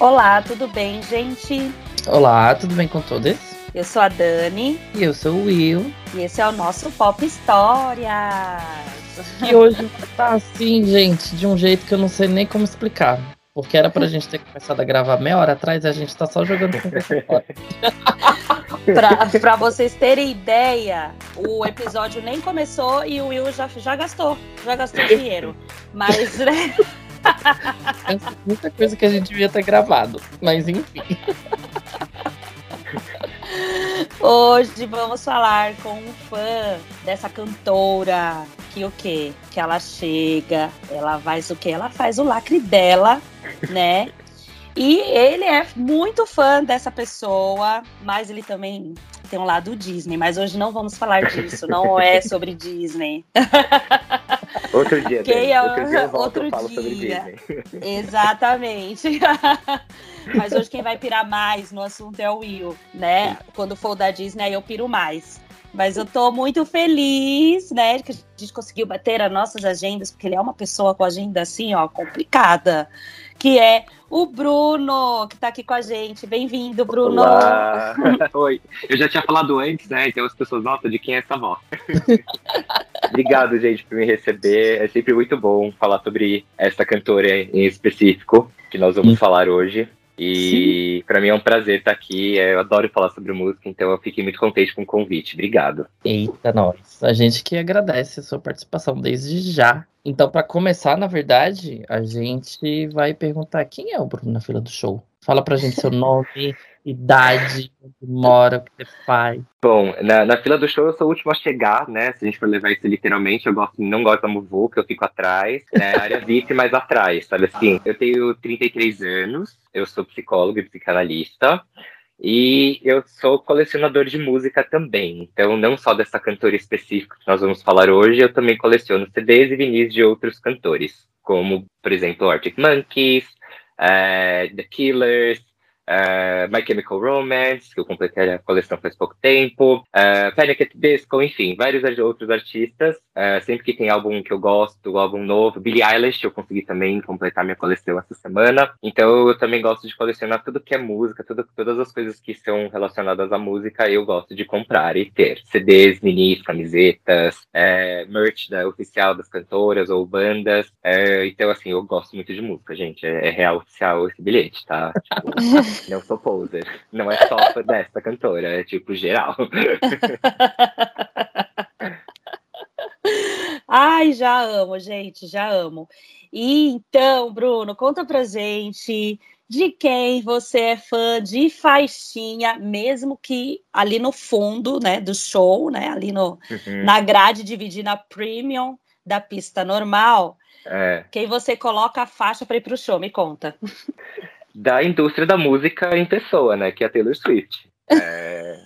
Olá, tudo bem, gente? Olá, tudo bem com todos? Eu sou a Dani. E eu sou o Will. E esse é o nosso Pop Histórias. E hoje tá assim, gente, de um jeito que eu não sei nem como explicar. Porque era pra gente ter começado a gravar meia hora atrás e a gente tá só jogando conversa fora. pra, pra vocês terem ideia, o episódio nem começou e o Will já, já gastou. Já gastou dinheiro. Mas, né? Muita coisa que a gente devia ter gravado. Mas enfim. Hoje vamos falar com um fã dessa cantora que o quê? Que ela chega, ela faz o quê? Ela faz o lacre dela, né? E ele é muito fã dessa pessoa, mas ele também tem um lado Disney. Mas hoje não vamos falar disso, não é sobre Disney. Outro dia, Quem é outro dia eu volto, outro eu falo dia. sobre Disney. Exatamente. Mas hoje quem vai pirar mais no assunto é o Will, né? Quando for o da Disney, aí eu piro mais. Mas eu tô muito feliz, né, que a gente conseguiu bater as nossas agendas, porque ele é uma pessoa com agenda assim, ó, complicada, que é o Bruno, que tá aqui com a gente. Bem-vindo, Bruno. Olá. Oi. Eu já tinha falado antes, né? Então as pessoas notam de quem é essa voz. Obrigado, gente, por me receber. É sempre muito bom falar sobre essa cantora em específico, que nós vamos Sim. falar hoje. E para mim é um prazer estar aqui. Eu adoro falar sobre música, então eu fiquei muito contente com o convite. Obrigado. Eita, nós. A gente que agradece a sua participação desde já. Então, pra começar, na verdade, a gente vai perguntar quem é o Bruno na fila do show. Fala pra gente seu nome, idade, onde mora, o que você faz. Bom, na, na fila do show eu sou o último a chegar, né? Se a gente for levar isso literalmente, eu gosto, não gosto da muvuca, eu fico atrás, né? Área VIP, mais atrás, sabe assim? Eu tenho 33 anos, eu sou psicólogo e psicanalista, e eu sou colecionador de música também. Então, não só dessa cantora específica que nós vamos falar hoje, eu também coleciono CDs e vinis de outros cantores, como, por exemplo, Arctic Monkeys, eh, The Killers, eh, My Chemical Romance, que eu completei a coleção faz pouco tempo, uh, Panic! at Disco, enfim, vários outros artistas. eh, sempre que tem álbum que eu gosto, álbum novo, Billie Eilish, eu consegui também completar minha coleção essa semana. Então eu também gosto de colecionar tudo que é música, tudo, todas as coisas que são relacionadas à música, eu gosto de comprar e ter. CDs, minis, camisetas, eh, merch da, oficial das cantoras ou bandas. eh, então, assim, eu gosto muito de música, gente. É, é real oficial esse bilhete, tá? Tipo, não sou poser. Não é só dessa cantora, é tipo geral. Ai, já amo, gente, já amo. E então, Bruno, conta pra gente de quem você é fã de faixinha, mesmo que ali no fundo, né, do show, né, ali no, Uhum. na grade dividir na premium da pista normal, É, quem você coloca a faixa para ir pro show, me conta. da indústria da música em pessoa, né? Que é a Taylor Swift. É,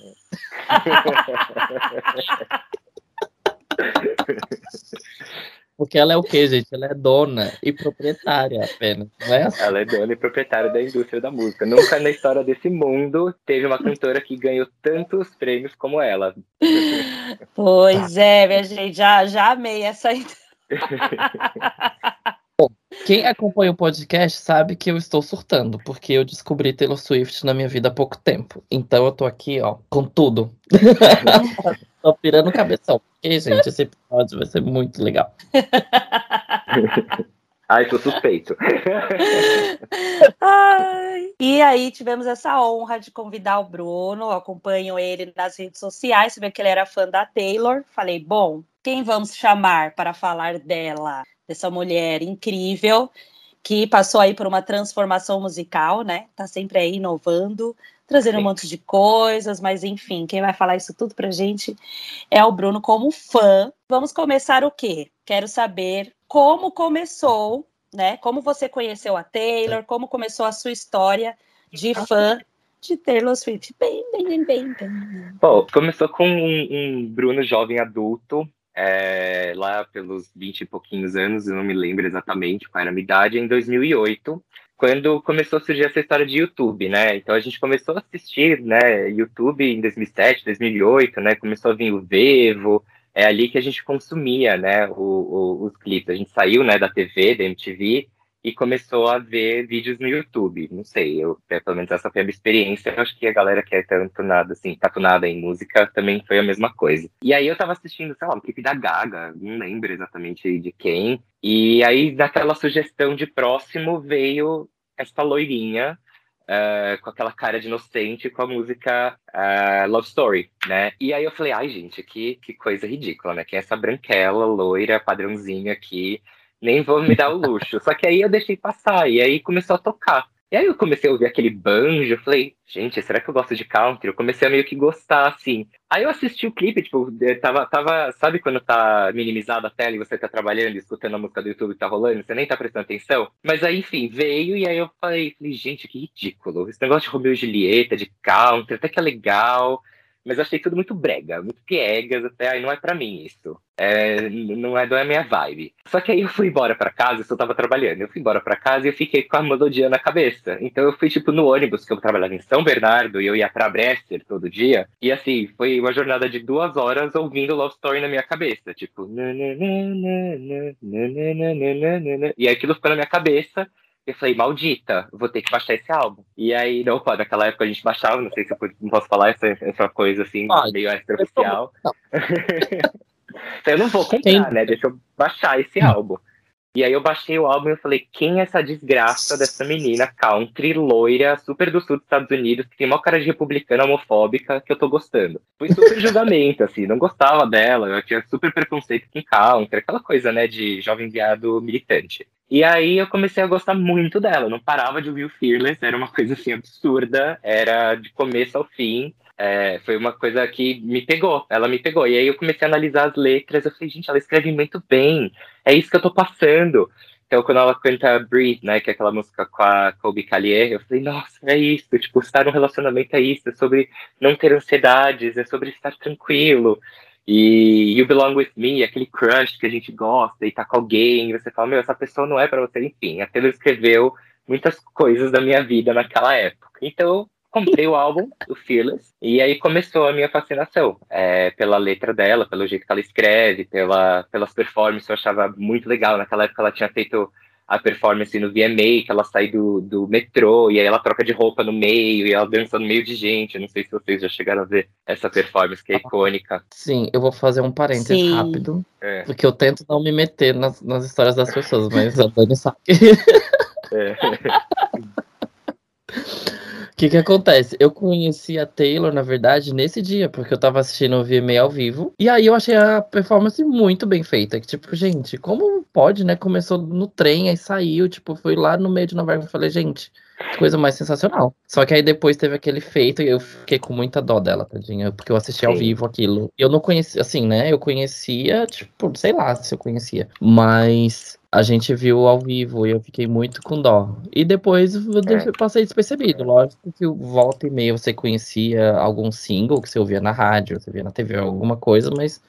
Porque ela é o quê, gente? Ela é dona e proprietária apenas. Não é assim? ela é dona e proprietária da indústria da música. Nunca na história desse mundo teve uma cantora que ganhou tantos prêmios como ela. Pois é, minha gente, já, já amei essa Quem acompanha o podcast sabe que eu estou surtando, porque eu descobri Taylor Swift na minha vida há pouco tempo. Então eu tô aqui, ó, com tudo. tô pirando o cabeção. Porque, gente, esse episódio vai ser muito legal. Ai, sou suspeito. Ai. E aí tivemos essa honra de convidar o Bruno, eu acompanho ele nas redes sociais, você vê que ele era fã da Taylor. Falei, bom, quem vamos chamar para falar dela, dessa mulher incrível que passou aí por uma transformação musical, né? Tá sempre aí inovando, trazendo um Sim. monte de coisas, mas enfim, quem vai falar isso tudo pra gente é o Bruno como fã. Vamos começar o quê? Quero saber como começou, né? Como você conheceu a Taylor, como começou a sua história de fã de Taylor Swift. Bem, bem, bem, bem, bem. Bom, começou com um, um Bruno jovem adulto, é, lá pelos 20 e pouquinhos anos, eu não me lembro exatamente qual era a minha idade, em 2008, quando começou a surgir essa história de YouTube, né? Então a gente começou a assistir, né, YouTube em 2007, 2008, né? Começou a vir o Vevo, é ali que a gente consumia, né, o- o- os clipes. A gente saiu, né, da TV, da MTV, e começou a ver vídeos no YouTube. Não sei, eu, pelo menos essa foi a minha experiência. Eu acho que a galera que é tanto nada, assim, tatunada em música também foi a mesma coisa. E aí eu tava assistindo, sei lá, um clipe da Gaga, não lembro exatamente de quem. E aí, daquela sugestão de próximo, veio essa loirinha Uh, com aquela cara de inocente com a música uh, Love Story, né? E aí eu falei, ai, gente, que, que coisa ridícula, né? Que é essa branquela, loira, padrãozinha aqui, nem vou me dar o luxo. Só que aí eu deixei passar, e aí começou a tocar. E aí eu comecei a ouvir aquele banjo, falei, gente, será que eu gosto de country? Eu comecei a meio que gostar, assim. Aí eu assisti o clipe, tipo, tava, tava sabe quando tá minimizada a tela e você tá trabalhando, escutando a música do YouTube que tá rolando, você nem tá prestando atenção? Mas aí, enfim, veio e aí eu falei, falei gente, que ridículo. Esse negócio de Romeo e Julieta, de country, até que é legal. Mas eu achei tudo muito brega, muito piegas, até aí não é para mim isso. É, não, é, não é a minha vibe. Só que aí eu fui embora para casa, eu só tava trabalhando. Eu fui embora para casa e eu fiquei com a melodia na cabeça. Então eu fui, tipo, no ônibus, que eu trabalhava em São Bernardo e eu ia pra Bresser todo dia. E assim, foi uma jornada de duas horas ouvindo Love Story na minha cabeça. Tipo. E aquilo ficou na minha cabeça. Eu falei, maldita, vou ter que baixar esse álbum. E aí, não, pô, naquela época a gente baixava, não sei se eu não posso falar essa, essa coisa assim, Pode. meio extraoficial. então eu não vou comprar, né? Deixa eu baixar esse hum. álbum. E aí eu baixei o álbum e eu falei, quem é essa desgraça dessa menina country, loira, super do sul dos Estados Unidos, que tem uma cara de republicana homofóbica que eu tô gostando. Foi super julgamento, assim, não gostava dela, eu tinha super preconceito com country, aquela coisa, né, de jovem viado militante. E aí eu comecei a gostar muito dela, não parava de ouvir o Fearless, era uma coisa assim absurda, era de começo ao fim. É, foi uma coisa que me pegou, ela me pegou. E aí eu comecei a analisar as letras, eu falei, gente, ela escreve muito bem, é isso que eu tô passando. Então, quando ela canta Breathe, né, que é aquela música com a Colby Callier, eu falei, nossa, é isso, tipo, estar num relacionamento é isso, é sobre não ter ansiedades, é sobre estar tranquilo. E You Belong With Me, aquele crush que a gente gosta e tá com alguém, e você fala, meu, essa pessoa não é para você, enfim. A Taylor escreveu muitas coisas da minha vida naquela época. Então, comprei o álbum, o Fearless, e aí começou a minha fascinação é, pela letra dela, pelo jeito que ela escreve, pela, pelas performances, eu achava muito legal. Naquela época ela tinha feito a performance no VMA, que ela sai do, do metrô, e aí ela troca de roupa no meio, e ela dança no meio de gente. Eu não sei se vocês já chegaram a ver essa performance, que é icônica. Sim, eu vou fazer um parênteses Sim. rápido, é. porque eu tento não me meter nas, nas histórias das pessoas, mas a Dani sabe. É. O que que acontece? Eu conheci a Taylor, na verdade, nesse dia, porque eu tava assistindo o VMA ao vivo. E aí eu achei a performance muito bem feita. Que, tipo, gente, como pode, né? Começou no trem, aí saiu, tipo, foi lá no meio de Nova York. Eu falei, gente, coisa mais sensacional. Só que aí depois teve aquele feito e eu fiquei com muita dó dela, tadinha, porque eu assisti Sim. ao vivo aquilo. Eu não conhecia, assim, né? Eu conhecia, tipo, sei lá se eu conhecia. Mas a gente viu ao vivo e eu fiquei muito com dó. E depois eu é. passei despercebido. Lógico que volta e meia você conhecia algum single que você ouvia na rádio, você via na TV, alguma coisa, mas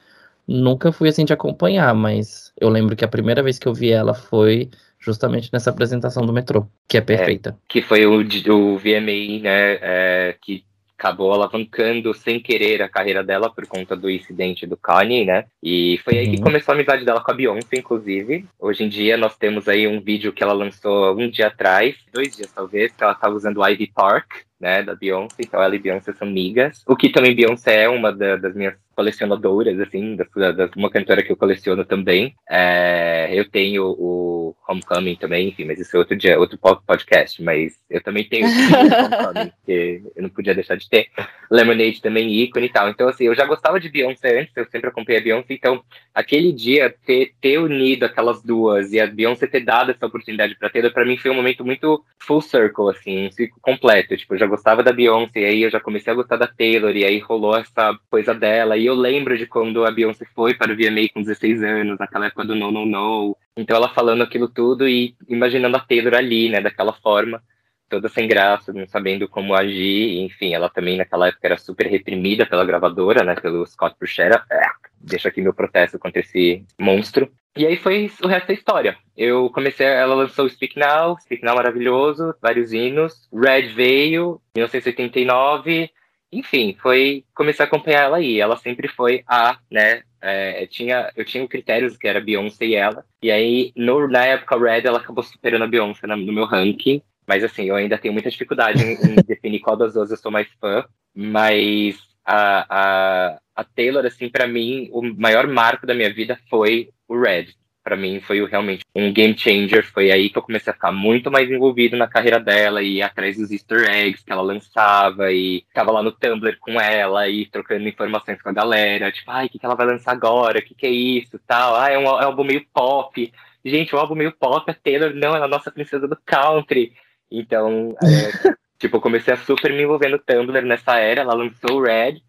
nunca fui assim de acompanhar. Mas eu lembro que a primeira vez que eu vi ela foi justamente nessa apresentação do metrô, que é, é perfeita. É, que foi o, o VMA, né? É, que acabou alavancando sem querer a carreira dela por conta do incidente do Kanye, né? E foi aí que uhum. começou a amizade dela com a Beyoncé, inclusive. Hoje em dia nós temos aí um vídeo que ela lançou um dia atrás, dois dias talvez, que ela estava usando o Ivy Park, né, da Beyoncé, então ela e Beyoncé são amigas. O que também Beyoncé é uma da, das minhas colecionadoras, assim, da, da, uma cantora que eu coleciono também. É, eu tenho o Homecoming também, enfim, mas isso é outro dia, outro podcast, mas eu também tenho o Homecoming, que eu não podia deixar de ter. Lemonade também, ícone e tal. Então, assim, eu já gostava de Beyoncé antes, eu sempre acompanhei a Beyoncé, então aquele dia ter, ter unido aquelas duas e a Beyoncé ter dado essa oportunidade pra Taylor, pra mim foi um momento muito full circle, assim, um ciclo completo. Tipo, eu já gostava da Beyoncé, e aí eu já comecei a gostar da Taylor, e aí rolou essa coisa dela, e eu lembro de quando a Beyoncé foi para o VMA com 16 anos, naquela época do No No No. Então ela falando aquilo tudo e imaginando a Taylor ali, né, daquela forma, toda sem graça, não sabendo como agir. Enfim, ela também naquela época era super reprimida pela gravadora, né, pelo Scott Bruchera. É, deixa aqui meu protesto contra esse monstro. E aí foi o resto da história. Eu comecei, ela lançou Speak Now, Speak Now maravilhoso, vários hinos. Red veio, 1989. Enfim, foi comecei a acompanhar ela aí. Ela sempre foi a, né? É, tinha, eu tinha critérios que era Beyoncé e ela. E aí, no, na época Red, ela acabou superando a Beyoncé no, meu ranking. Mas assim, eu ainda tenho muita dificuldade em, em definir qual das duas eu sou mais fã. Mas a, a, a Taylor, assim, para mim, o maior marco da minha vida foi o Red para mim foi realmente um game changer. Foi aí que eu comecei a ficar muito mais envolvido na carreira dela e atrás dos easter eggs que ela lançava e tava lá no Tumblr com ela e trocando informações com a galera, tipo, ai, o que, que ela vai lançar agora? O que, que é isso? Tal. Ah, é um, é um álbum meio pop. Gente, o um álbum meio pop, a Taylor não, ela é a nossa princesa do country. Então, é, tipo, eu comecei a super me envolver no Tumblr nessa era, ela lançou o Red,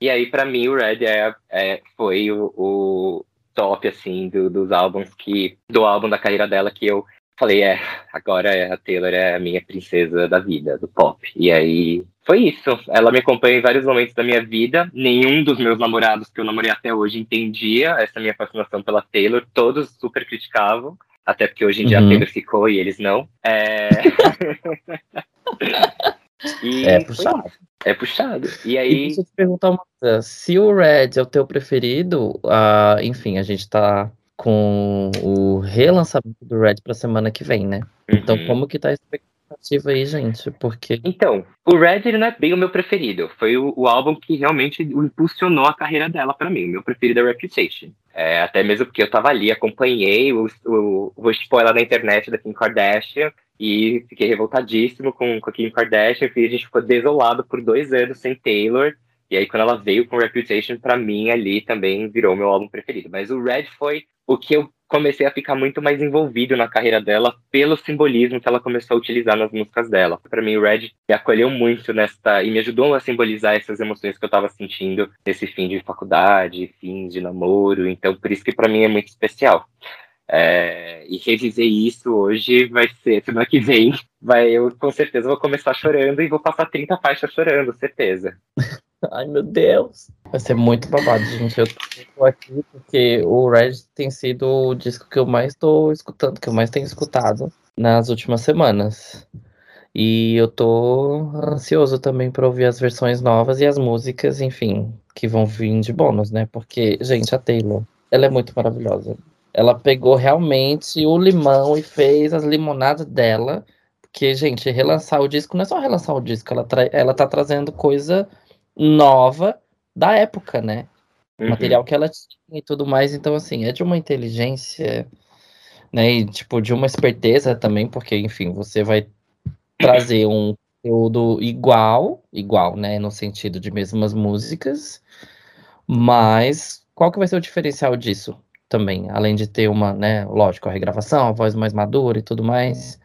e aí, para mim, o Red é, é foi o, o, top, assim, do, dos álbuns que. Do álbum da carreira dela que eu falei, é, agora a Taylor é a minha princesa da vida, do pop. E aí foi isso. Ela me acompanha em vários momentos da minha vida. Nenhum dos meus namorados que eu namorei até hoje entendia essa minha fascinação pela Taylor. Todos super criticavam. Até porque hoje em dia uhum. a Taylor ficou e eles não. É. e é puxado. É puxado. E aí. E deixa eu te perguntar uma coisa. Se o Red é o teu preferido, uh, enfim, a gente tá com o relançamento do Red pra semana que vem, né? Então, uhum. Então, como que tá a expectativa aí, gente? Porque. Então, o Red ele não é bem o meu preferido. Foi o, o álbum que realmente impulsionou a carreira dela para mim. O meu preferido é Reputation. É, até mesmo porque eu tava ali, acompanhei o, o, o spoiler na internet da Kim Kardashian. E fiquei revoltadíssimo com, com a Kim Kardashian. E a gente ficou desolado por dois anos sem Taylor. E aí, quando ela veio com Reputation, para mim, ali também virou meu álbum preferido. Mas o Red foi o que eu comecei a ficar muito mais envolvido na carreira dela pelo simbolismo que ela começou a utilizar nas músicas dela. Para mim, o Red me acolheu muito nesta e me ajudou a simbolizar essas emoções que eu estava sentindo nesse fim de faculdade, fim de namoro. Então, por isso que para mim é muito especial. É, e reviver isso hoje vai ser, semana que vem, vai, eu com certeza vou começar chorando e vou passar 30 faixas chorando, certeza. Ai, meu Deus. Vai ser muito babado, gente. Eu tô aqui porque o Red tem sido o disco que eu mais tô escutando, que eu mais tenho escutado nas últimas semanas. E eu tô ansioso também para ouvir as versões novas e as músicas, enfim, que vão vir de bônus, né? Porque, gente, a Taylor, ela é muito maravilhosa. Ela pegou realmente o limão e fez as limonadas dela. Porque, gente, relançar o disco não é só relançar o disco, ela, ela tá trazendo coisa nova da época, né? Uhum. Material que ela tinha e tudo mais. Então, assim, é de uma inteligência, né? E, tipo, de uma esperteza também, porque, enfim, você vai trazer um conteúdo igual, igual, né? No sentido de mesmas músicas, mas qual que vai ser o diferencial disso? Também, além de ter uma, né, lógico, a regravação, a voz mais madura e tudo mais,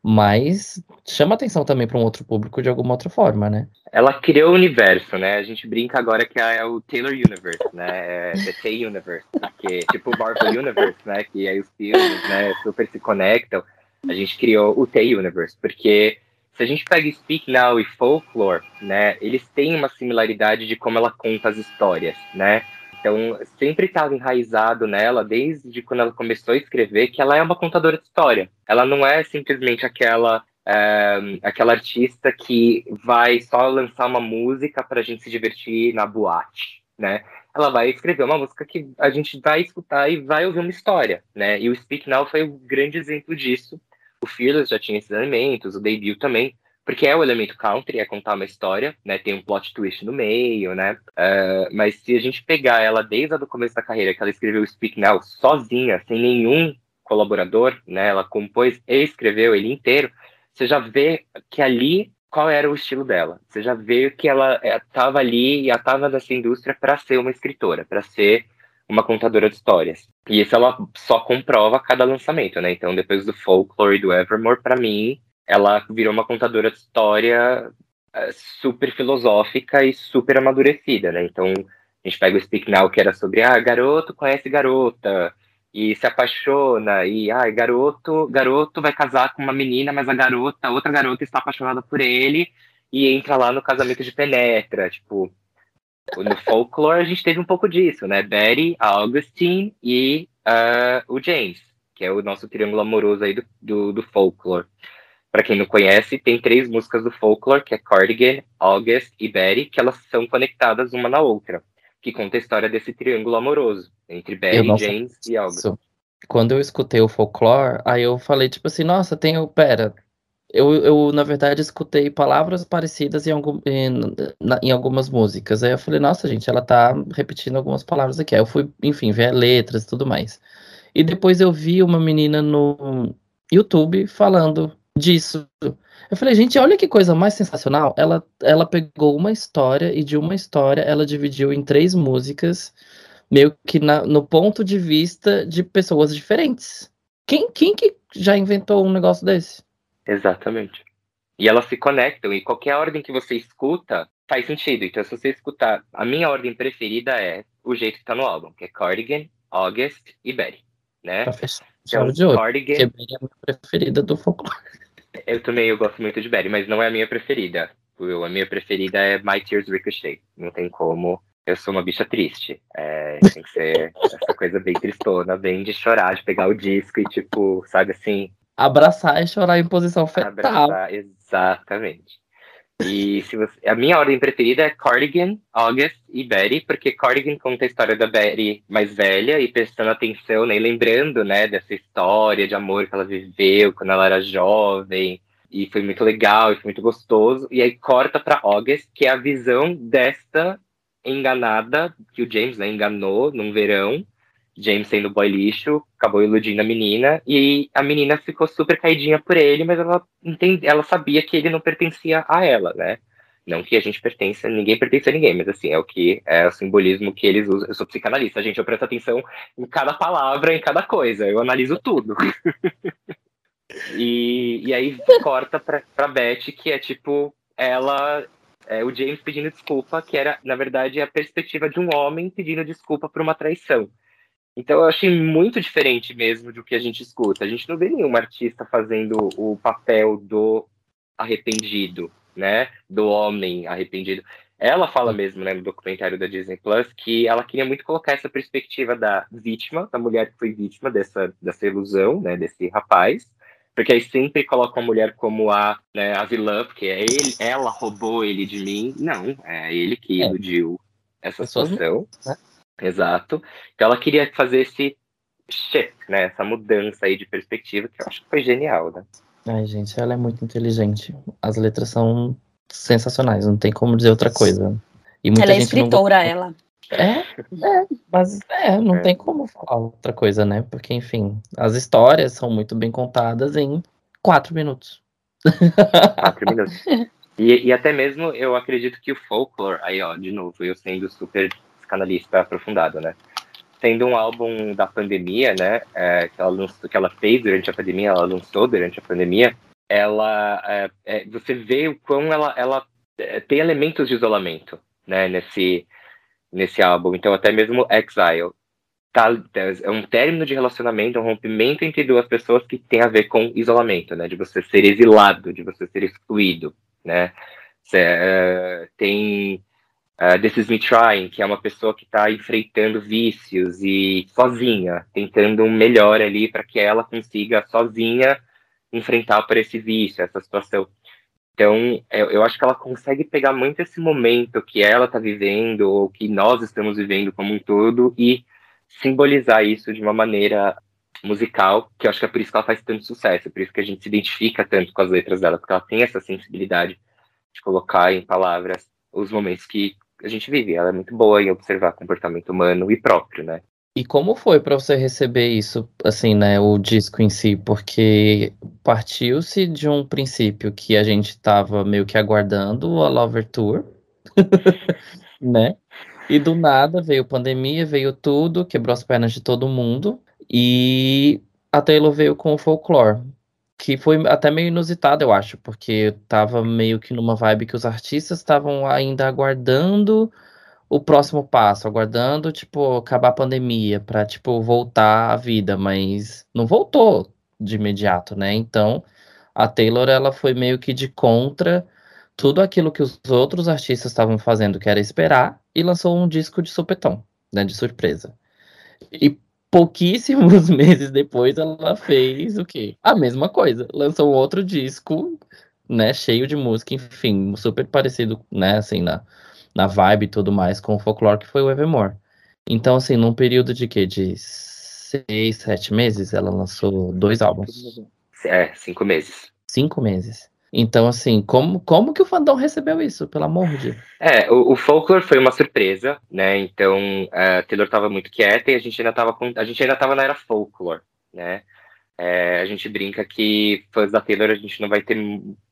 mas chama atenção também para um outro público de alguma outra forma, né? Ela criou o universo, né? A gente brinca agora que é o Taylor Universe, né? É Tay Universe, porque tipo o Marvel Universe, né? Que aí os filmes, né, super se conectam. A gente criou o Tay Universe, porque se a gente pega Speak Now e Folklore, né, eles têm uma similaridade de como ela conta as histórias, né? Então, sempre estava enraizado nela, desde quando ela começou a escrever, que ela é uma contadora de história. Ela não é simplesmente aquela é, aquela artista que vai só lançar uma música para a gente se divertir na boate, né? Ela vai escrever uma música que a gente vai escutar e vai ouvir uma história, né? E o Speak Now foi um grande exemplo disso. O Fearless já tinha esses elementos, o debut também, porque é o elemento country, é contar uma história, né? Tem um plot twist no meio, né? Uh, mas se a gente pegar ela desde o começo da carreira, que ela escreveu Speak Now sozinha, sem nenhum colaborador, né? Ela compôs e escreveu ele inteiro. Você já vê que ali qual era o estilo dela. Você já vê que ela estava é, ali e estava nessa indústria para ser uma escritora, para ser uma contadora de histórias. E isso ela só comprova a cada lançamento, né? Então, depois do Folklore e do Evermore, para mim, ela virou uma contadora de história eh, super filosófica e super amadurecida, né? Então, a gente pega o Speak Now, que era sobre, ah, garoto conhece garota, e se apaixona, e, ah, garoto, garoto vai casar com uma menina, mas a garota, outra garota está apaixonada por ele, e entra lá no casamento de penetra, tipo... No folklore a gente teve um pouco disso, né? Betty, a Augustine e uh, o James, que é o nosso triângulo amoroso aí do, do, do folklore. Para quem não conhece, tem três músicas do Folklore, que é Cardigan, August e Betty, que elas são conectadas uma na outra, que conta a história desse triângulo amoroso entre Betty, James e August. Isso. Quando eu escutei o Folklore, aí eu falei, tipo assim, nossa, tem o. Pera, eu, eu, na verdade, escutei palavras parecidas em, algum, em, na, em, algumas músicas. Aí eu falei, nossa, gente, ela tá repetindo algumas palavras aqui. Aí eu fui, enfim, ver letras e tudo mais. E depois eu vi uma menina no YouTube falando disso. Eu falei, gente, olha que coisa mais sensacional. Ela, ela pegou uma história e de uma história ela dividiu em três músicas, meio que na, no ponto de vista de pessoas diferentes. Quem, quem que já inventou um negócio desse? Exatamente. E elas se conectam, e qualquer ordem que você escuta faz sentido. Então, se você escutar, a minha ordem preferida é o jeito que tá no álbum, que é Cardigan, August e Betty, né? Pra fechar. Então, de ouro, Cardigan... Que é a minha preferida do folclore. Eu também eu gosto muito de Betty, mas não é a minha preferida. Eu, a minha preferida é My Tears Ricochet. Não tem como. Eu sou uma bicha triste. É, tem que ser essa coisa bem tristona, bem de chorar, de pegar o disco e, tipo, sabe assim, Abraçar e chorar em posição fetal. Abraçar, exatamente. E você, a minha ordem preferida é Cardigan, August e Betty, porque Cardigan conta a história da Betty mais velha e prestando atenção, né, e lembrando, né, dessa história de amor que ela viveu quando ela era jovem, e foi muito legal, e foi muito gostoso. E aí corta para August, que é a visão desta enganada que o James, né, enganou num verão, James sendo boy lixo, acabou iludindo a menina, e a menina ficou super caidinha por ele, mas ela, entende, ela sabia que ele não pertencia a ela, né? Não que a gente pertença, ninguém pertence a ninguém, mas assim, é o que é o simbolismo que eles usam. Eu sou psicanalista, gente, eu presto atenção em cada palavra, em cada coisa, eu analiso tudo. e, e aí corta pra, pra Beth, que é tipo, ela é, o James pedindo desculpa, que era, na verdade, a perspectiva de um homem pedindo desculpa por uma traição. Então eu achei muito diferente mesmo do que a gente escuta. A gente não vê nenhum artista fazendo o papel do arrependido, né? Do homem arrependido. Ela fala mesmo, né, no documentário da Disney Plus, que ela queria muito colocar essa perspectiva da vítima, da mulher que foi vítima dessa, dessa ilusão, né, desse rapaz, porque aí sempre coloca a mulher como a, né, a vilã, porque é ele, ela roubou ele de mim. Não, é ele que é. iludiu é. essa situação. Né? Exato. Então ela queria fazer esse shift, né? Essa mudança aí de perspectiva, que eu acho que foi genial, né? Ai, gente, ela é muito inteligente. As letras são sensacionais, não tem como dizer outra coisa. E muita ela é escritora, não... ela. É, é, mas é, não é. tem como falar outra coisa, né? Porque, enfim, as histórias são muito bem contadas em quatro minutos. Quatro minutos. E, e até mesmo eu acredito que o folklore, aí ó, de novo, eu sendo super psicanalista aprofundado, né? Sendo um álbum da pandemia, né, é, que, ela lançou, que ela fez durante a pandemia, ela lançou durante a pandemia, ela, é, é, você vê o quão ela, ela é, tem elementos de isolamento, né, nesse, nesse álbum. Então, até mesmo Exile, tá, é um término de relacionamento, um rompimento entre duas pessoas que tem a ver com isolamento, né, de você ser exilado, de você ser excluído, né. Cê, é, tem Uh, This Is Me Trying, que é uma pessoa que está enfrentando vícios e sozinha, tentando um melhor ali para que ela consiga sozinha enfrentar por esse vício, essa situação. Então, eu, eu, acho que ela consegue pegar muito esse momento que ela está vivendo, ou que nós estamos vivendo como um todo, e simbolizar isso de uma maneira musical, que eu acho que é por isso que ela faz tanto sucesso, por isso que a gente se identifica tanto com as letras dela, porque ela tem essa sensibilidade de colocar em palavras os momentos que a gente vive. Ela é muito boa em observar comportamento humano e próprio, né? E como foi para você receber isso, assim, né, o disco em si? Porque partiu-se de um princípio que a gente estava meio que aguardando a Lover Tour, né? E do nada veio pandemia, veio tudo, quebrou as pernas de todo mundo. E a Taylor veio com o folklore que foi até meio inusitado, eu acho, porque tava meio que numa vibe que os artistas estavam ainda aguardando o próximo passo, aguardando, tipo, acabar a pandemia para tipo, voltar à vida, mas não voltou de imediato, né? Então, a Taylor, ela foi meio que de contra tudo aquilo que os outros artistas estavam fazendo, que era esperar, e lançou um disco de supetão, né, de surpresa. E pouquíssimos meses depois ela fez o quê? A mesma coisa. Lançou um outro disco, né, cheio de música, enfim, super parecido, né, assim, na, na vibe e tudo mais com o folclore que foi o Evermore. Então, assim, num período de quê? De seis, sete meses, ela lançou dois álbuns. É, cinco meses. Cinco meses. Então, assim, como, como que o fandom recebeu isso, pelo amor de? É, o, o Folklore foi uma surpresa, né? Então, a Taylor estava muito quieta e a gente ainda estava a gente ainda tava na era Folklore, né? É, a gente brinca que fãs da Taylor a gente não vai ter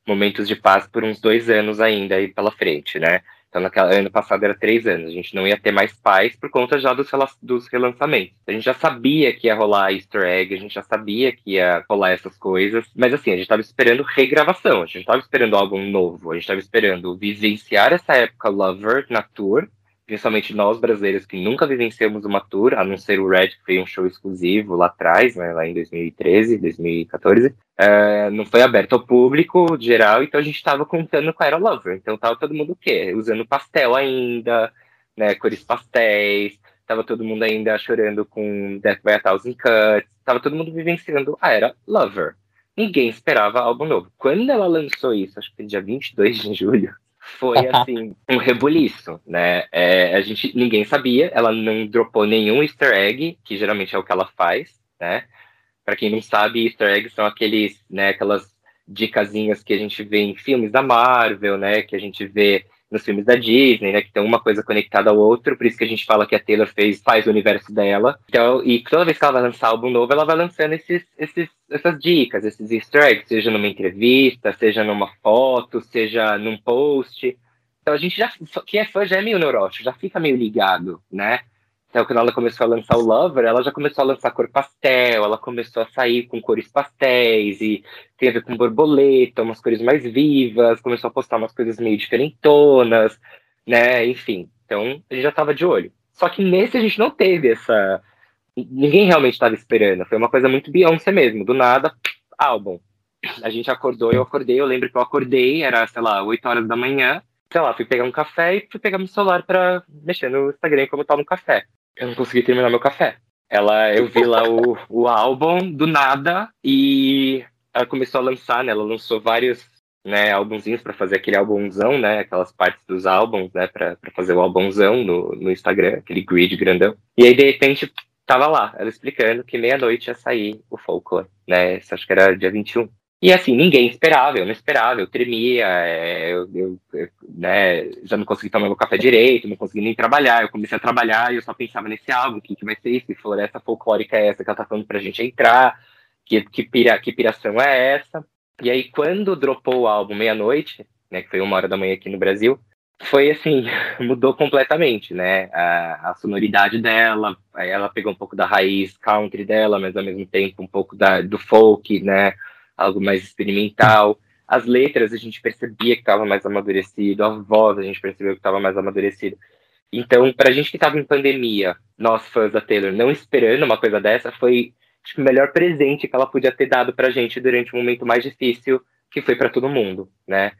momentos de paz por uns dois anos ainda aí pela frente, né? Então, naquela, ano passado era três anos. A gente não ia ter mais paz por conta já dos, dos relançamentos. A gente já sabia que ia rolar easter egg, a gente já sabia que ia rolar essas coisas. Mas assim, a gente tava esperando regravação, a gente não tava esperando álbum novo. A gente tava esperando vivenciar essa época Lover na tour principalmente nós brasileiros que nunca vivenciamos uma tour, a não ser o Red, que foi um show exclusivo lá atrás, né, lá em 2013, 2014, uh, não foi aberto ao público geral, então a gente estava contando com a Aero Lover. Então tava todo mundo o quê? Usando pastel ainda, né, cores pastéis, tava todo mundo ainda chorando com Death by a Thousand Cuts, tava todo mundo vivenciando a Era Lover. Ninguém esperava álbum novo. Quando ela lançou isso, acho que dia 22 de julho, foi assim um rebuliço, né? É, a gente ninguém sabia, ela não dropou nenhum Easter egg, que geralmente é o que ela faz, né? Para quem não sabe, Easter eggs são aqueles, né, aquelas dicasinhas que a gente vê em filmes da Marvel, né, que a gente vê nos filmes da Disney, né, que tem uma coisa conectada ao outro, por isso que a gente fala que a Taylor fez, faz o universo dela. Então, e toda vez que ela vai lançar álbum novo, ela vai lançando esses, esses, essas dicas, esses easter eggs, seja numa entrevista, seja numa foto, seja num post. Então a gente já, quem é fã já é meio neurótico, já fica meio ligado, né? Então, quando ela começou a lançar o Lover, ela já começou a lançar cor pastel, ela começou a sair com cores pastéis, e tem a ver com borboleta, umas cores mais vivas, começou a postar umas coisas meio diferentonas, né? Enfim, então a gente já estava de olho. Só que nesse a gente não teve essa. Ninguém realmente estava esperando, foi uma coisa muito Beyoncé mesmo, do nada, álbum. A gente acordou, eu acordei, eu lembro que eu acordei, era, sei lá, 8 horas da manhã, sei lá, fui pegar um café e fui pegar meu celular para mexer no Instagram como eu tava no café eu não consegui terminar meu café. Ela, eu vi lá o, o álbum do nada e ela começou a lançar, né? Ela lançou vários né, álbumzinhos para fazer aquele álbumzão, né? Aquelas partes dos álbuns, né? Para fazer o álbumzão no, no Instagram, aquele grid grandão. E aí, de repente, tava lá, ela explicando que meia-noite ia sair o Folklore, né? Acho que era dia 21. E assim, ninguém esperava, eu não esperava, eu tremia, é, eu, eu, eu né, já não consegui tomar meu café direito, não consegui nem trabalhar. Eu comecei a trabalhar e eu só pensava nesse álbum, o que, que vai ser isso? Que floresta folclórica é essa que ela tá falando pra gente entrar? Que, que, pira, que piração é essa? E aí, quando dropou o álbum meia-noite, né, que foi uma hora da manhã aqui no Brasil, foi assim, mudou completamente, né? A, a, sonoridade dela, ela pegou um pouco da raiz country dela, mas ao mesmo tempo um pouco da, do folk, né? Algo mais experimental. As letras a gente percebia que estava mais amadurecido, a voz a gente percebeu que estava mais amadurecido. Então, para a gente que estava em pandemia, nós fãs da Taylor, não esperando uma coisa dessa, foi o melhor presente que ela podia ter dado para a gente durante um momento mais difícil, que foi para todo mundo, né?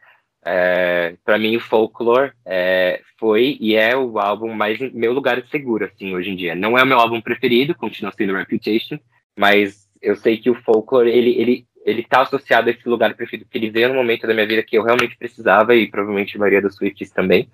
É, para mim, o Folklore é, foi e é o álbum mais meu lugar seguro, assim, hoje em dia. Não é o meu álbum preferido, continua sendo Reputation, mas eu sei que o Folklore, ele, ele ele tá associado a esse lugar preferido, que ele veio no momento da minha vida que eu realmente precisava, e provavelmente a maioria dos Swifts também,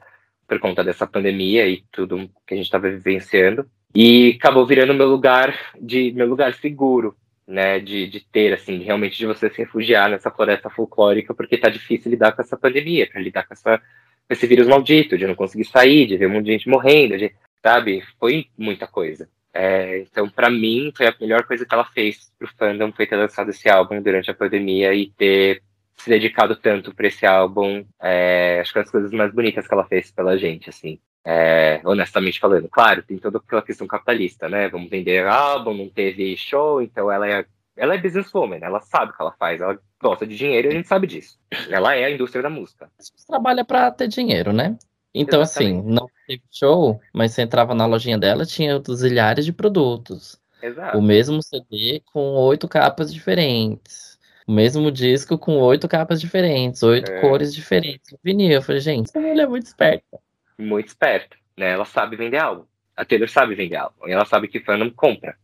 por conta dessa pandemia e tudo que a gente estava vivenciando. E acabou virando meu lugar de meu lugar seguro, né, de, de ter, assim, realmente de você se refugiar nessa floresta folclórica, porque tá difícil lidar com essa pandemia, para lidar com, essa, com esse vírus maldito, de não conseguir sair, de ver um monte de gente morrendo, de, sabe? Foi muita coisa. É, então, para mim, foi a melhor coisa que ela fez pro fandom foi ter lançado esse álbum durante a pandemia e ter se dedicado tanto para esse álbum. É, acho que é uma das coisas mais bonitas que ela fez pela gente, assim. É, honestamente falando, claro, tem toda aquela questão capitalista, né? Vamos vender álbum, não teve show, então ela é, ela é businesswoman, ela sabe o que ela faz, ela gosta de dinheiro e a gente sabe disso. Ela é a indústria da música. Trabalha para ter dinheiro, né? Então, assim, Exatamente. assim, não teve show, mas você entrava na lojinha dela, tinha zilhares de produtos. Exato. O mesmo CD com oito capas diferentes. O mesmo disco com oito capas diferentes, oito é. cores diferentes. Vinil. Eu falei, gente, essa mulher é muito esperta. Muito esperta, né? Ela sabe vender algo. A Taylor sabe vender algo. E ela sabe que fandom compra.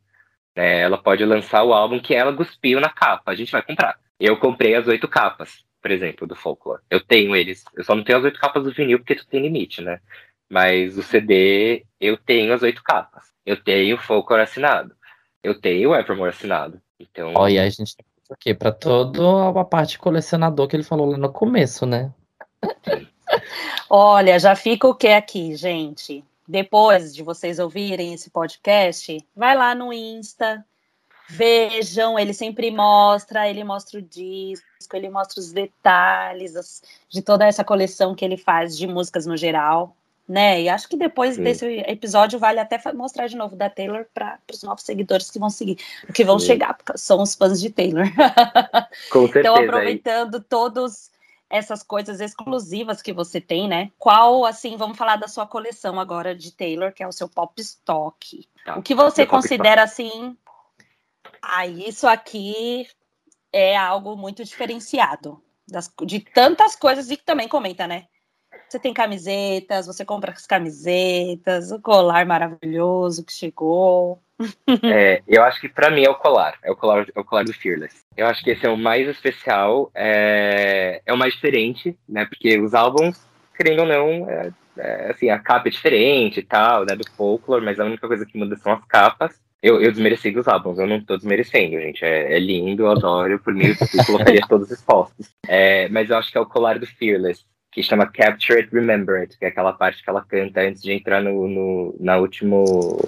Né? Ela pode lançar o álbum que ela cuspiu na capa, a gente vai comprar. Eu comprei as oito capas, por exemplo, do Folklore. Eu tenho eles. Eu só não tenho as oito capas do vinil porque tu tem limite, né? Mas o CD, eu tenho as oito capas. Eu tenho o Folklore assinado. Eu tenho o Evermore assinado. Então. Olha, a gente tem o quê? Pra toda a parte colecionador que ele falou lá no começo, né? Olha, já fica o que aqui, gente? Depois de vocês ouvirem esse podcast, vai lá no Insta, vejam, ele sempre mostra, ele mostra o disco, ele mostra os detalhes de toda essa coleção que ele faz de músicas no geral, né? E acho que depois Sim. desse episódio vale até mostrar de novo da Taylor para os novos seguidores que vão seguir, que vão Sim. chegar, porque são os fãs de Taylor. Com certeza. então, aproveitando todos essas coisas exclusivas que você tem, né? Qual, assim, vamos falar da sua coleção agora de Taylor, que é o seu pop stock. Tá. O que você considera, assim, ah, isso aqui é algo muito diferenciado, das, de tantas coisas, e que também comenta, né? Você tem camisetas, você compra as camisetas, o colar maravilhoso que chegou. É, eu acho que para mim é o colar, é o colar, é o colar do Fearless. Eu acho que esse é o mais especial, é, é o mais diferente, né? Porque os álbuns, querendo ou não, é, é, assim, a capa é diferente e tal, né? Do folklore, mas a única coisa que muda são as capas. Eu, eu desmereci dos álbuns, eu não tô desmerecendo, gente. É, é lindo, eu adoro, por mim eu colocaria todos expostos. É, mas eu acho que é o colar do Fearless que chama Capture It, Remember It, que é aquela parte que ela canta antes de entrar no, no na último...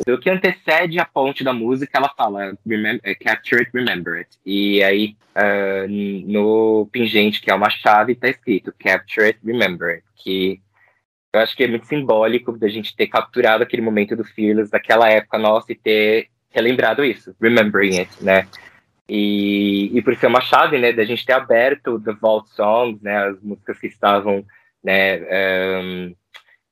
O que antecede a ponte da música, ela fala eh, Capture It, Remember It. E aí, uh, no pingente, que é uma chave, tá escrito Capture It, Remember It, que eu acho que é muito simbólico da gente ter capturado aquele momento do Fearless, daquela época nossa, e ter relembrado isso, remembering it, né? E, e por ser uma chave, né, da gente ter aberto The Vault Songs, né, as músicas que estavam, né, um,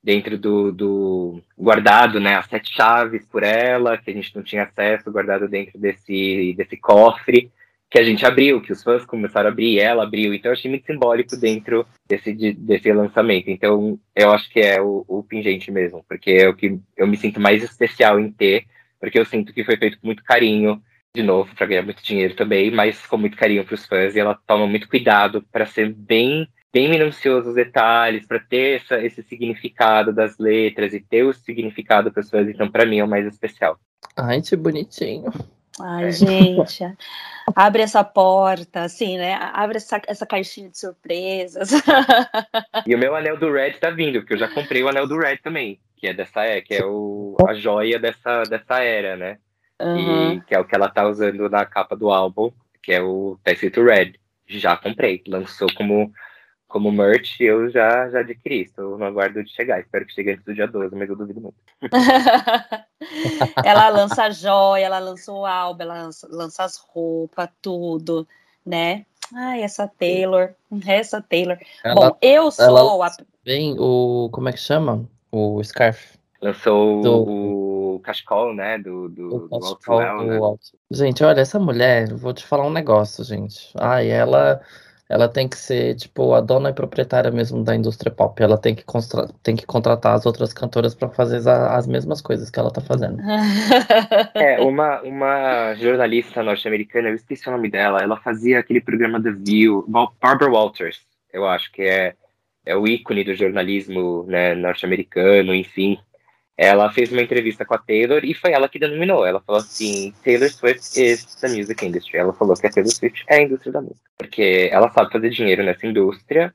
dentro do, do, guardado, né, as sete chaves por ela, que a gente não tinha acesso, guardado dentro desse, desse cofre, que a gente abriu, que os fãs começaram a abrir, ela abriu, então eu achei muito simbólico dentro desse, desse lançamento, então eu acho que é o, o pingente mesmo, porque é o que eu me sinto mais especial em ter, porque eu sinto que foi feito com muito carinho, de novo, para ganhar muito dinheiro também, mas com muito carinho para os fãs e ela toma muito cuidado para ser bem bem minucioso os detalhes, para ter essa, esse significado das letras e ter o significado para os fãs, então para mim é o mais especial. Ai, que bonitinho. Ai, é. gente, abre essa porta, assim, né? Abre essa, essa caixinha de surpresas. E o meu anel do Red tá vindo, porque eu já comprei o anel do Red também, que é dessa é, que é o, a joia dessa, dessa era, né? Uhum. E que é o que ela tá usando na capa do álbum, que é o tá escrito Red. Já comprei, lançou como como merch, eu já, já adquiri. Estou no aguardo de chegar. Espero que chegue antes do dia 12, mas eu duvido muito. ela lança a joia, ela lançou o álbum, ela lança, lança as roupas, tudo, né? Ai, essa Taylor, essa Taylor. Ela, Bom, eu sou a. Bem, o. Como é que chama? O Scarf. Lançou do... o cachecol, né? Do, do, do Alto né? Gente, olha, essa mulher, vou te falar um negócio, gente. Ai, ela ela tem que ser, tipo, a dona e proprietária mesmo da indústria pop. Ela tem que, tem que contratar as outras cantoras para fazer as, as mesmas coisas que ela tá fazendo. é, uma, uma jornalista norte-americana, eu esqueci o nome dela, ela fazia aquele programa The View, Barbara Walters, eu acho que é, é o ícone do jornalismo né, norte-americano, enfim ela fez uma entrevista com a Taylor e foi ela que denominou. Ela falou assim: Taylor Swift is the music industry. Ela falou que a Taylor Swift é a indústria da música, porque ela sabe fazer dinheiro nessa indústria.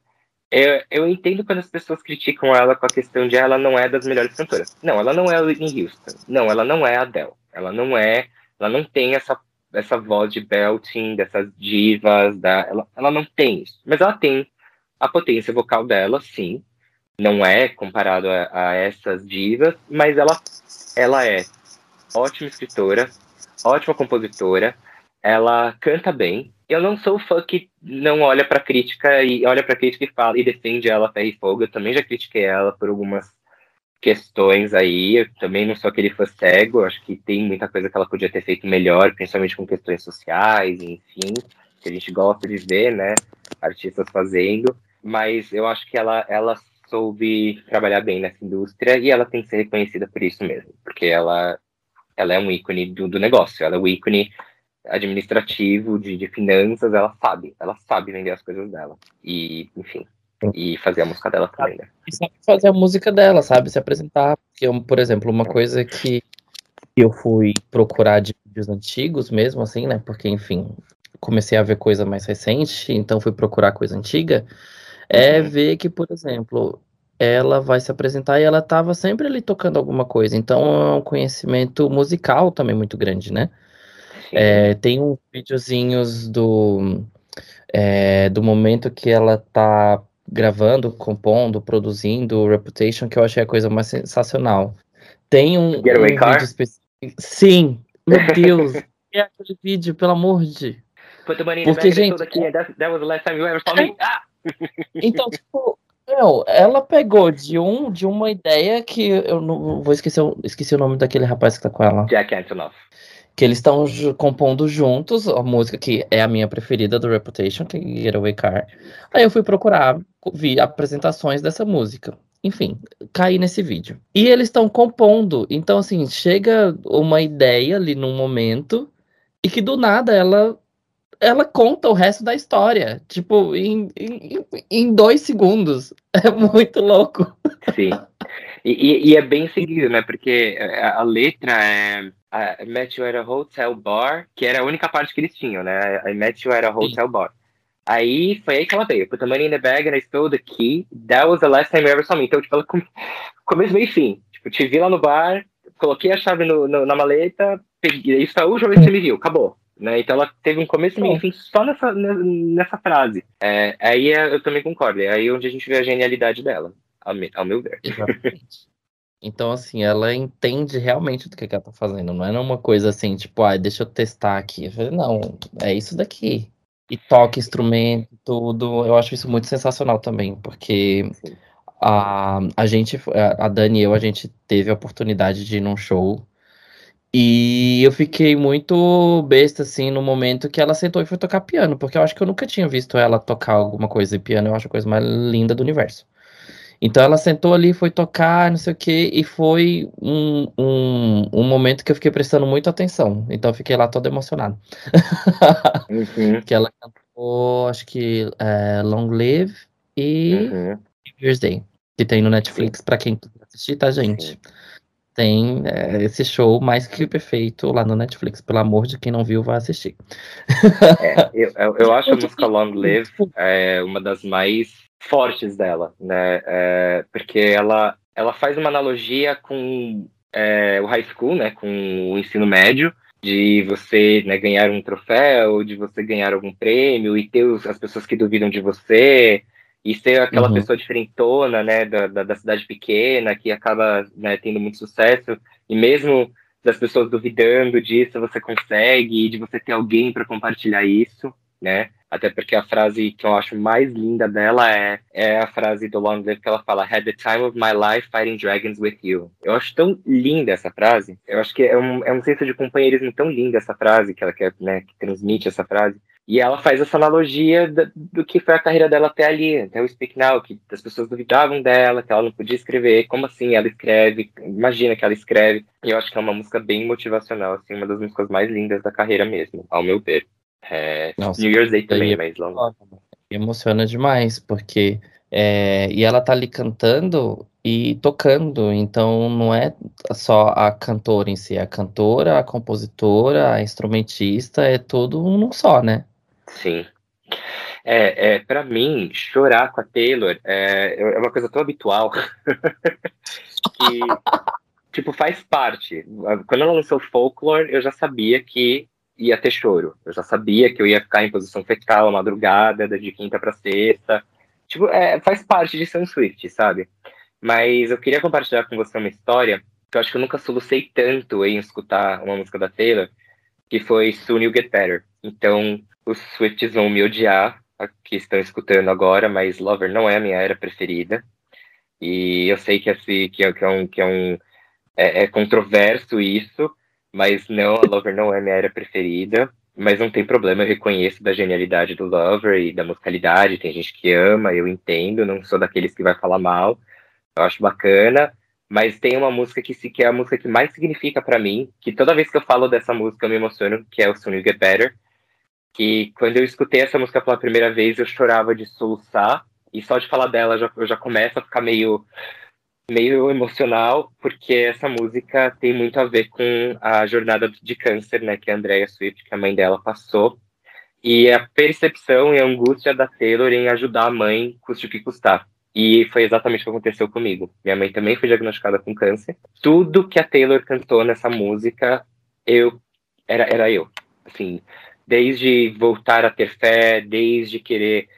Eu, eu entendo quando as pessoas criticam ela com a questão de ela não é das melhores cantoras. Não, ela não é a Whitney Houston. Não, ela não é a Adele. Ela não é, ela não tem essa essa voz de belting, dessas divas, da, ela, ela não tem isso. Mas ela tem a potência vocal dela, sim não é comparado a, a, essas divas, mas ela, ela é ótima escritora, ótima compositora, ela canta bem. Eu não sou fã que não olha para crítica e olha para crítica e fala e defende ela ferro e fogo. Eu também já critiquei ela por algumas questões aí. Eu também não sou aquele fã cego. Eu acho que tem muita coisa que ela podia ter feito melhor, principalmente com questões sociais, enfim, que a gente gosta de ver, né? Artistas fazendo. Mas eu acho que ela, ela soube trabalhar bem nessa indústria e ela tem que ser reconhecida por isso mesmo, porque ela ela é um ícone do, do negócio, ela é o ícone administrativo, de, de finanças, ela sabe, ela sabe vender as coisas dela. E, enfim, e fazer a música dela também, né? E sabe fazer a música dela, sabe? Se apresentar. Porque, por exemplo, uma coisa que eu fui procurar de vídeos antigos mesmo, assim, né? Porque, enfim, comecei a ver coisa mais recente, então fui procurar coisa antiga. É uhum. ver que, por exemplo, ela vai se apresentar e ela estava sempre ali tocando alguma coisa. Então é um conhecimento musical também muito grande, né? É, tem uns videozinhos do, é, do momento que ela tá gravando, compondo, produzindo Reputation, que eu achei a coisa mais sensacional. Tem um, um vídeo específico. Sim, meu Deus. é aquele vídeo, pelo amor de. Porque, gente, that, that was the last time you ever saw me. Ah! Então, tipo, meu, ela pegou de, um, de uma ideia que eu não vou esquecer, esqueci o nome daquele rapaz que tá com ela. Jack Antonoff que eles estão compondo juntos a música que é a minha preferida do Reputation, que é Getaway Car. Aí eu fui procurar, vi apresentações dessa música. Enfim, caí nesse vídeo. E eles estão compondo. Então, assim, chega uma ideia ali num momento e que do nada ela ela conta o resto da história. Tipo, em, em, em dois segundos. É muito louco. Sim. E, e, é bem seguido, né? Porque a, a letra é I met you at a hotel bar, que era a única parte que eles tinham, né? I met you at a hotel Sim. bar. Aí foi aí que ela veio. Put the money in the bag and I stole the key. That was the last time you ever saw me. Então, tipo, ela come... começo, meio e fim. Tipo, te vi lá no bar, coloquei a chave no, no, na maleta, peguei, isso é a última vez que você me viu, acabou. Né? Então ela teve um começo e fim só nessa, nessa frase. É, aí é, eu também concordo. É aí onde a gente vê a genialidade dela, ao, me, ao meu ver. Exatamente. Então, assim, ela entende realmente do que, que ela tá fazendo. Não é uma coisa assim, tipo, ah, deixa eu testar aqui. Eu falei, não, é isso daqui. E toca instrumento, tudo. Eu acho isso muito sensacional também, porque a, a gente, a Dani e eu, a gente teve a oportunidade de ir num show. E eu fiquei muito besta, assim, no momento que ela sentou e foi tocar piano, porque eu acho que eu nunca tinha visto ela tocar alguma coisa em piano. Eu acho a coisa mais linda do universo. Então ela sentou ali, foi tocar, não sei o que, e foi um, um, um, momento que eu fiquei prestando muita atenção. Então eu fiquei lá todo emocionado. Uhum. que ela cantou, acho que é, Long Live e uhum. Year's Day, que tem no Netflix para quem quiser assistir, tá, gente? Sim. Tem é, esse show mais que perfeito lá no Netflix. Pelo amor de quem não viu, vai assistir. É, eu, eu, acho a música Long Live é, uma das mais fortes dela, né? É, porque ela, ela faz uma analogia com é, o high school, né? Com o ensino médio, de você né, ganhar um troféu, de você ganhar algum prêmio e ter os, as pessoas que duvidam de você e ser aquela uhum. pessoa diferentona, né? Da, da, da, cidade pequena que acaba né, tendo muito sucesso e mesmo das pessoas duvidando disso, você consegue, e de você ter alguém para compartilhar isso, né? Até porque a frase que eu acho mais linda dela é, é a frase do Long Live que ela fala Had the time of my life fighting dragons with you. Eu acho tão linda essa frase. Eu acho que é um, é um senso de companheirismo tão linda essa frase que ela quer, né, que transmite essa frase. E ela faz essa analogia do, do, que foi a carreira dela até ali, até o Speak Now, que as pessoas duvidavam dela, que ela não podia escrever. Como assim ela escreve? Imagina que ela escreve. E eu acho que é uma música bem motivacional, assim, uma das músicas mais lindas da carreira mesmo, ao meu ver. É, Nossa, New Year's Day também é mais longo. Emociona demais, porque. É, e ela tá ali cantando e tocando, então não é só a cantora em si, é a cantora, a compositora, a instrumentista, é tudo um só, né? Sim. É, é, para mim, chorar com a Taylor é, é uma coisa tão habitual que, tipo, faz parte. Quando ela lançou Folklore, eu já sabia que ia ter choro. Eu já sabia que eu ia ficar em posição fetal a madrugada, de quinta para sexta. Tipo, é, faz parte de Sam Swift, sabe? Mas eu queria compartilhar com você uma história que eu acho que eu nunca solucei tanto em escutar uma música da Taylor, que foi Soon You Get Better. Então, os Swifts vão me odiar, que estão escutando agora, mas Lover não é a minha era preferida. E eu sei que, assim, que, é, que é um, que é, um é, é controverso isso, mas não, a Lover não é minha era preferida. Mas não tem problema, eu reconheço da genialidade do Lover e da musicalidade. Tem gente que ama, eu entendo, não sou daqueles que vai falar mal. Eu acho bacana, Mas tem uma música que, que é a música que mais significa para mim, que toda vez que eu falo dessa música eu me emociono, que é o Soon You Get Better. Que quando eu escutei essa música pela primeira vez, eu chorava de soluçar. E só de falar dela, já, eu já começo a ficar meio, meio emocional, porque essa música tem muito a ver com a jornada de câncer, né, que a Andrea Swift, que a mãe dela passou. E a percepção e a angústia da Taylor em ajudar a mãe, custe o que custar. E foi exatamente o que aconteceu comigo. Minha mãe também foi diagnosticada com câncer. Tudo que a Taylor cantou nessa música, eu era, era eu. Assim, desde voltar a ter fé, desde querer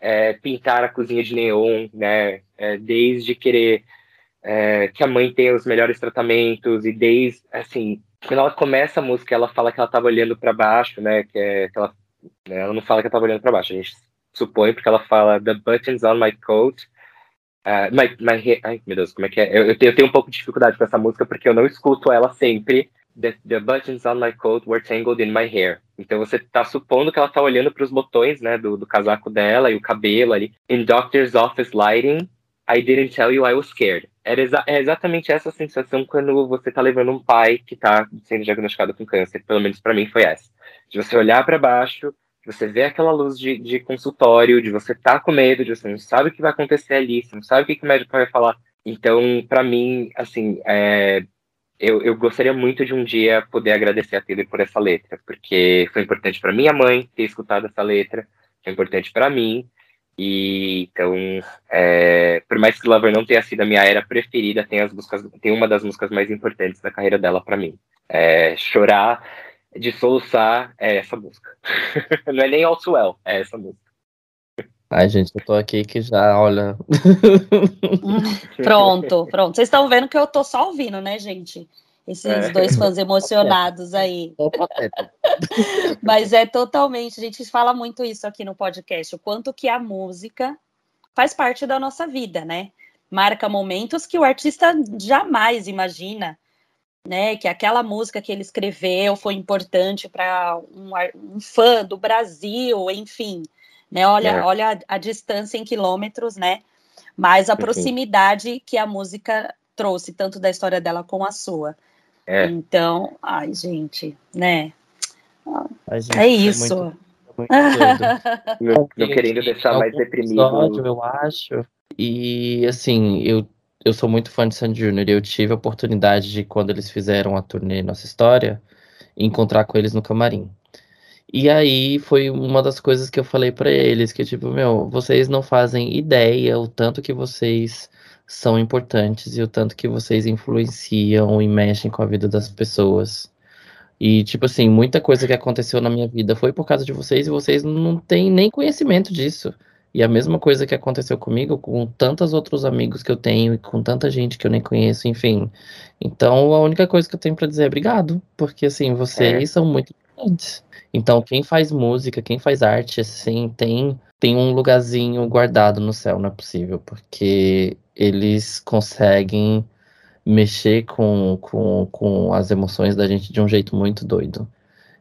é, pintar a cozinha de neon, né? É, desde querer é, que a mãe tenha os melhores tratamentos e desde assim quando ela começa a música ela fala que ela estava olhando para baixo, né? Que, é, que ela, né, ela não fala que ela estava olhando para baixo. A gente supõe porque ela fala the buttons on my coat Uh, my, my ai, meu Deus, como é que é? Eu, eu, tenho, eu, tenho, um pouco de dificuldade com essa música porque eu não escuto ela sempre. The, the buttons on my coat were tangled in my hair. Então você tá supondo que ela tá olhando para os botões, né, do, do casaco dela e o cabelo ali. In doctor's office lighting, I didn't tell you I was scared. Era exa é exatamente essa sensação quando você tá levando um pai que tá sendo diagnosticado com câncer. Pelo menos para mim foi essa. De você olhar para baixo você vê aquela luz de, de consultório, de você tá com medo, de você não sabe o que vai acontecer ali, você não sabe o que, que o médico vai falar. Então, para mim, assim, é, eu, eu, gostaria muito de um dia poder agradecer a Taylor por essa letra, porque foi importante para minha mãe ter escutado essa letra, foi importante para mim. E então, é, por mais que Lover não tenha sido a minha era preferida, tem as músicas, tem uma das músicas mais importantes da carreira dela para mim. É, chorar de soluçar é essa música. Não é nem All Too Well, é essa música. Ai, gente, eu tô aqui que já, olha. pronto, pronto. Vocês estão vendo que eu tô só ouvindo, né, gente? Esses é. dois fãs emocionados aí. Mas é totalmente, a gente fala muito isso aqui no podcast, o quanto que a música faz parte da nossa vida, né? Marca momentos que o artista jamais imagina né, que aquela música que ele escreveu foi importante para um, um, fã do Brasil, enfim, né, olha, é. olha a, a, distância em quilômetros, né, mas a proximidade que a música trouxe, tanto da história dela como a sua. É. Então, ai, gente, né, gente, é isso. É muito, não, não, querendo deixar mais deprimido. Episódio, eu acho. E assim, eu eu sou muito fã de Sandy Jr. Eu tive a oportunidade de, quando eles fizeram a turnê Nossa História, encontrar com eles no camarim. E aí foi uma das coisas que eu falei para eles, que tipo, meu, vocês não fazem ideia o tanto que vocês são importantes e o tanto que vocês influenciam e mexem com a vida das pessoas. E, tipo assim, muita coisa que aconteceu na minha vida foi por causa de vocês e vocês não têm nem conhecimento disso. E a mesma coisa que aconteceu comigo com tantos outros amigos que eu tenho e com tanta gente que eu nem conheço, enfim. Então a única coisa que eu tenho para dizer é obrigado, porque assim, vocês é. são muito. Então quem faz música, quem faz arte, assim, tem tem um lugarzinho guardado no céu, não é possível, porque eles conseguem mexer com, com, com as emoções da gente de um jeito muito doido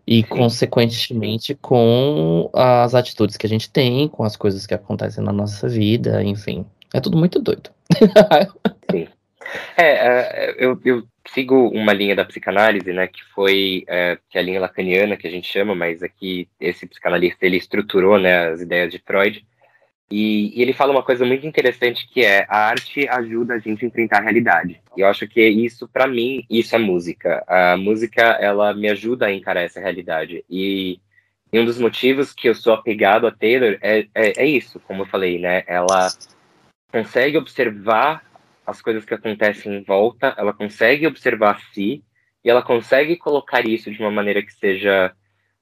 e, Sim. consequentemente, com as atitudes que a gente tem, com as coisas que acontecem na nossa vida, enfim. É tudo muito doido. Sim. É, é, eu, eu, sigo uma linha da psicanálise, né, que foi é, que é a linha lacaniana, que a gente chama, mas aqui esse psicanalista ele estruturou, né, as ideias de Freud, e, e, ele fala uma coisa muito interessante que é a arte ajuda a gente a enfrentar a realidade. E eu acho que isso, para mim, isso é música. A música, ela me ajuda a encarar essa realidade. E, e um dos motivos que eu sou apegado a Taylor é, é, é isso, como eu falei, né? Ela consegue observar as coisas que acontecem em volta, ela consegue observar si, e ela consegue colocar isso de uma maneira que seja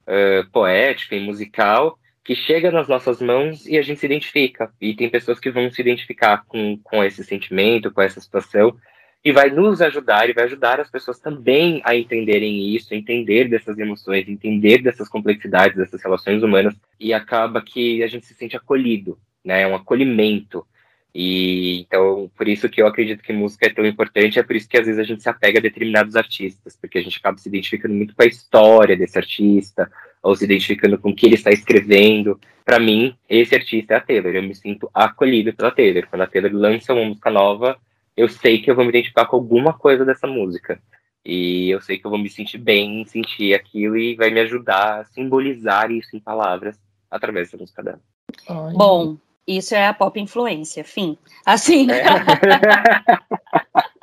uh, poética e musical, que chega nas nossas mãos e a gente se identifica. E tem pessoas que vão se identificar com, com esse sentimento, com essa situação, e vai nos ajudar e vai ajudar as pessoas também a entenderem isso, a entender dessas emoções, entender dessas complexidades, dessas relações humanas, e acaba que a gente se sente acolhido, né? É um acolhimento. E então, por isso que eu acredito que música é tão importante, é por isso que às vezes a gente se apega a determinados artistas, porque a gente acaba se identificando muito com a história desse artista, ou se identificando com o que ele está escrevendo. Para mim, esse artista é a Taylor. Eu me sinto acolhido pela Taylor. Quando a Taylor lança uma música nova, eu sei que eu vou me identificar com alguma coisa dessa música. E eu sei que eu vou me sentir bem em sentir aquilo e vai me ajudar a simbolizar isso em palavras através da música dela. Bom, isso é a pop influência, fim. Assim. É.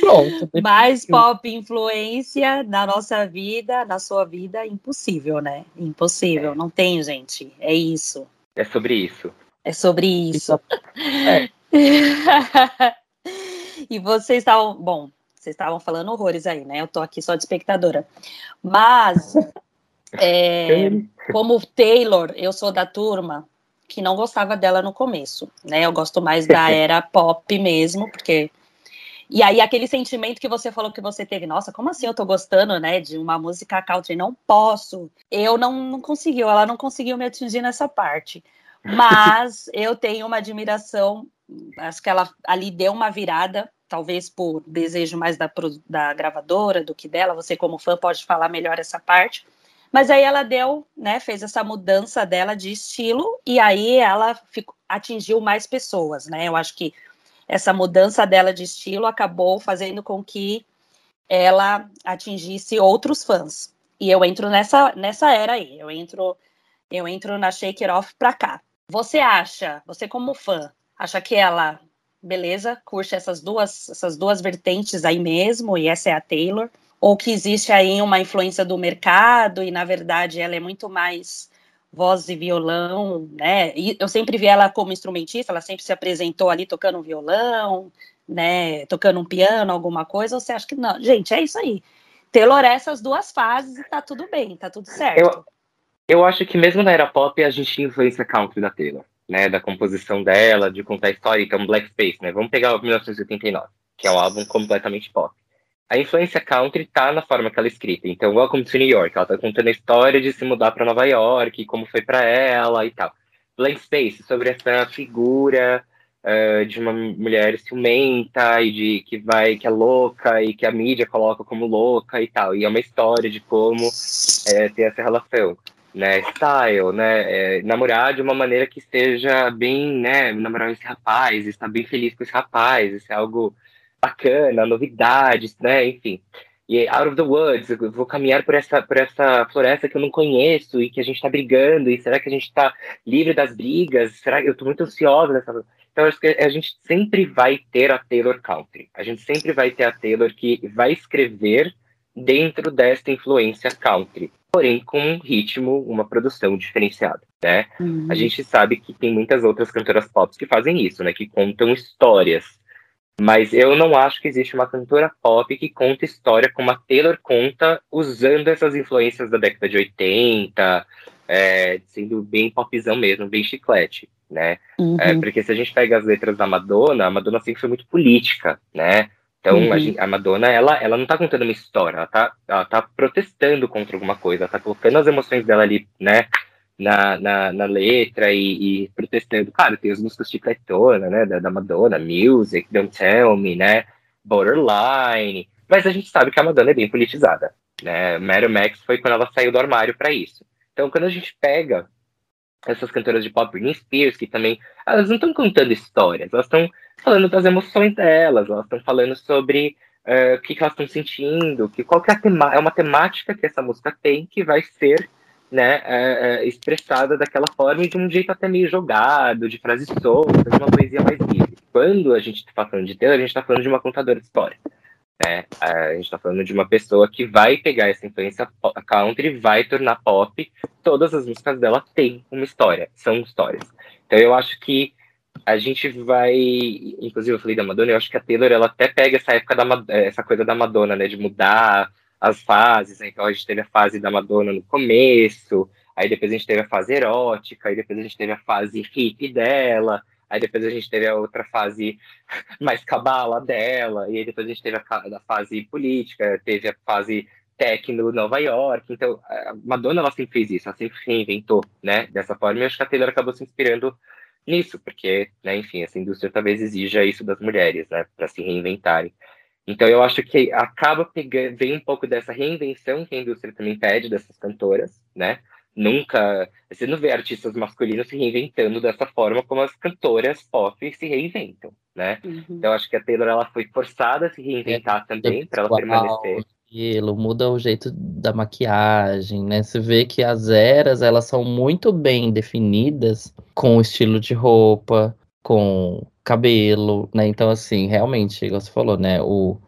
Pronto. Mais pop influência na nossa vida, na sua vida, impossível, né? Impossível, é. não tem, gente. É isso. É sobre isso. É sobre isso. É. e vocês estavam, bom, vocês estavam falando horrores aí, né? Eu tô aqui só de espectadora. Mas, é, como Taylor, eu sou da turma que não gostava dela no começo, né? Eu gosto mais da era pop mesmo, porque e aí aquele sentimento que você falou que você teve, nossa, como assim eu tô gostando, né, de uma música country, não posso. Eu não, não conseguiu, ela não conseguiu me atingir nessa parte. Mas eu tenho uma admiração, acho que ela ali deu uma virada, talvez por desejo mais da, da gravadora do que dela, você como fã pode falar melhor essa parte. Mas aí ela deu, né, fez essa mudança dela de estilo e aí ela ficou, atingiu mais pessoas, né? Eu acho que essa mudança dela de estilo acabou fazendo com que ela atingisse outros fãs. E eu entro nessa nessa era aí, eu entro eu entro na Shake It Off pra cá. Você acha, você como fã, acha que ela, beleza, curte essas duas, essas duas vertentes aí mesmo, e essa é a Taylor, ou que existe aí uma influência do mercado e na verdade ela é muito mais voz e violão, né? E eu sempre vi ela como instrumentista, ela sempre se apresentou ali tocando um violão, né, tocando um piano, alguma coisa, você acha que não? Gente, é isso aí. Taylor é essas duas fases e tá tudo bem, tá tudo certo. Eu, eu acho que mesmo na era pop a gente tinha influência country da Taylor, né? Da composição dela, de contar a história, então Black Space, né? Vamos pegar o 1989, que é um álbum completamente pop. A influência country tá na forma que ela é escrita. Então, Welcome to New York, ela tá contando a história de se mudar para Nova York, como foi para ela e tal. Blank Space, sobre essa figura uh, de uma mulher ciumenta e de que vai que é louca e que a mídia coloca como louca e tal. E é uma história de como é, ter essa relação né, style, né, é, namorar de uma maneira que esteja bem, né, namorar esse rapaz, estar bem feliz com esse rapaz, isso é algo bacana, novidades, né, enfim. E out of the woods, eu vou caminhar por essa, por essa floresta que eu não conheço e que a gente está brigando, e será que a gente está livre das brigas? Será que eu estou muito ansiosa nessa... Então, acho que a gente sempre vai ter a Taylor Country. A gente sempre vai ter a Taylor que vai escrever dentro desta influência country porém com um ritmo, uma produção diferenciada, né? Uhum. A gente sabe que tem muitas outras cantoras pop que fazem isso, né? Que contam histórias. Mas eu não acho que existe uma cantora pop que conta história como a Taylor conta, usando essas influências da década de 80, é, sendo bem popzão mesmo, bem chiclete, né? Uhum. É, porque se a gente pega as letras da Madonna, a Madonna sempre foi muito política, né? Então, uhum. a, gente, a, Madonna, ela, ela não tá contando uma história, ela tá, ela tá protestando contra alguma coisa, ela tá colocando as emoções dela ali, né, na, na, na letra e, e, protestando. Claro, tem as músicas chicletona, né, da, da Madonna, Music, Don't Tell Me, né, Borderline, mas a gente sabe que a Madonna é bem politizada, né, Mary Max foi quando ela saiu do armário para isso. Então, quando a gente pega essas cantoras de pop, Britney Spears, que também, elas não estão contando histórias, elas estão falando das emoções delas, elas estão falando sobre uh, o que, que elas estão sentindo, que qual que é, é uma temática que essa música tem que vai ser né, uh, uh, expressada daquela forma e de um jeito até meio jogado, de frases soltas, de uma poesia mais livre. Quando a gente está falando de Taylor, a gente está falando de uma contadora de história. Né? A gente está falando de uma pessoa que vai pegar essa influência country vai tornar pop. Todas as músicas dela têm uma história, são histórias. Então eu acho que a gente vai. Inclusive, eu falei da Madonna, eu acho que a Taylor ela até pega essa época da essa coisa da Madonna, né? De mudar as fases. Né? Então a gente teve a fase da Madonna no começo, aí depois a gente teve a fase erótica, aí depois a gente teve a fase hippie dela, aí depois a gente teve a outra fase mais cabala dela, e aí depois a gente teve a, a fase política, teve a fase techno Nova York. Então, a Madonna ela sempre fez isso, ela sempre reinventou, né? Dessa forma, e acho que a Taylor acabou se inspirando nisso, porque, né, enfim, essa indústria talvez exija isso das mulheres, né, para se reinventarem. Então eu acho que acaba pegando, vem um pouco dessa reinvenção que a indústria também pede dessas cantoras, né, Nunca. Você não vê artistas masculinos se reinventando dessa forma como as cantoras pop se reinventam, né? Uhum. Então acho que a Taylor ela foi forçada a se reinventar é, também para ela permanecer. Cabelo, muda o jeito da maquiagem, né? Você vê que as eras elas são muito bem definidas com o estilo de roupa, com cabelo, né? Então assim, realmente, igual você falou, né? O,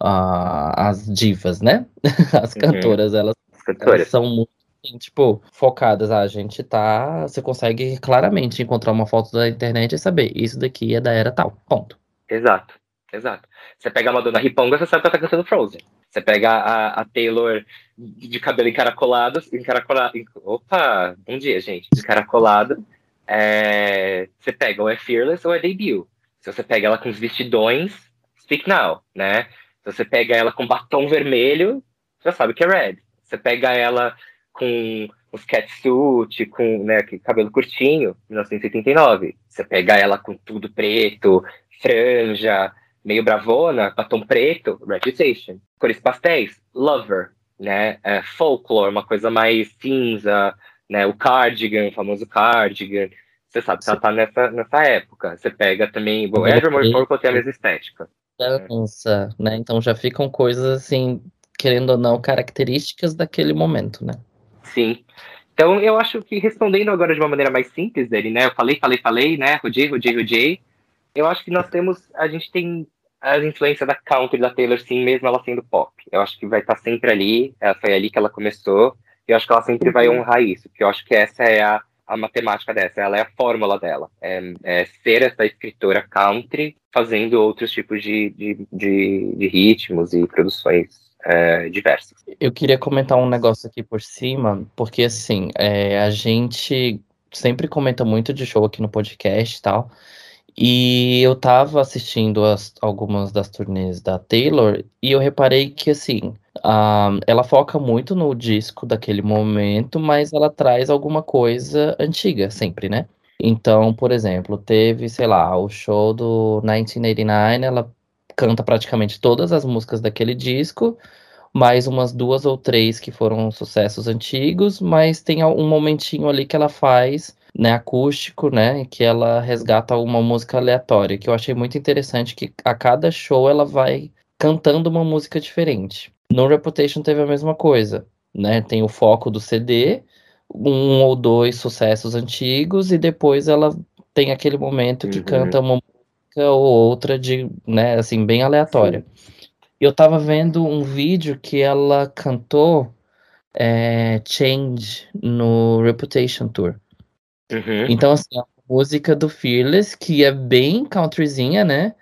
a, as divas, né? As uhum. cantoras, uhum. elas, elas são muito tipo, focadas. a gente tá. Você consegue claramente encontrar uma foto da internet e saber, isso daqui é da era tal. Ponto. Exato, exato. Você pega a Madonna Riponga, você sabe que ela tá cantando Frozen. Você pega a, a Taylor de cabelo encaracolado, encaracolado. Opa, bom dia, gente. Encaracolado. É, você pega ou é Fearless ou é Debut. Se você pega ela com os vestidões, Speak Now, né? Se você pega ela com batom vermelho, já sabe que é Red. Você pega ela com os catsuit, com né, cabelo curtinho, 1989. Você pega ela com tudo preto, franja, meio bravona, batom preto, Reputation. Cores pastéis, Lover, né? É, folklore, uma coisa mais cinza, né? O cardigan, o famoso cardigan. Você sabe que ela tá nessa, nessa época. Você pega também. Bom, Evermore Purple tem a mesma estética. Dança, né? Então já ficam coisas assim, querendo ou não, características daquele momento, né? Sim. Então, eu acho que respondendo agora de uma maneira mais simples dele, né? Eu falei, falei, falei, né? Rodei, rodei, rodei. Eu acho que nós temos, a gente tem a influência da country da Taylor, sim, mesmo ela sendo pop. Eu acho que vai estar sempre ali, foi ali que ela começou. E eu acho que ela sempre uhum. vai honrar isso, porque eu acho que essa é a, a matemática dessa, ela é a fórmula dela. É, é ser essa escritora country fazendo outros tipos de, de, de, de ritmos e produções é, diversas. Eu queria comentar um negócio aqui por cima, porque assim, é, a gente sempre comenta muito de show aqui no podcast e tal. E eu tava assistindo as, algumas das turnês da Taylor e eu reparei que, assim, uh, ela foca muito no disco daquele momento, mas ela traz alguma coisa antiga sempre, né? Então, por exemplo, teve, sei lá, o show do 1989, ela canta praticamente todas as músicas daquele disco, mais umas duas ou três que foram sucessos antigos, mas tem um momentinho ali que ela faz, né, acústico, né, que ela resgata uma música aleatória, que eu achei muito interessante que a cada show ela vai cantando uma música diferente. No Reputation teve a mesma coisa, né? Tem o foco do CD, um ou dois sucessos antigos e depois ela tem aquele momento que uhum. canta uma música ou outra de, né, assim, bem aleatória. Sim. Eu tava vendo um vídeo que ela cantou é, Change no Reputation Tour. Uhum. Então, assim, a música do Fearless, que é bem countryzinha, né?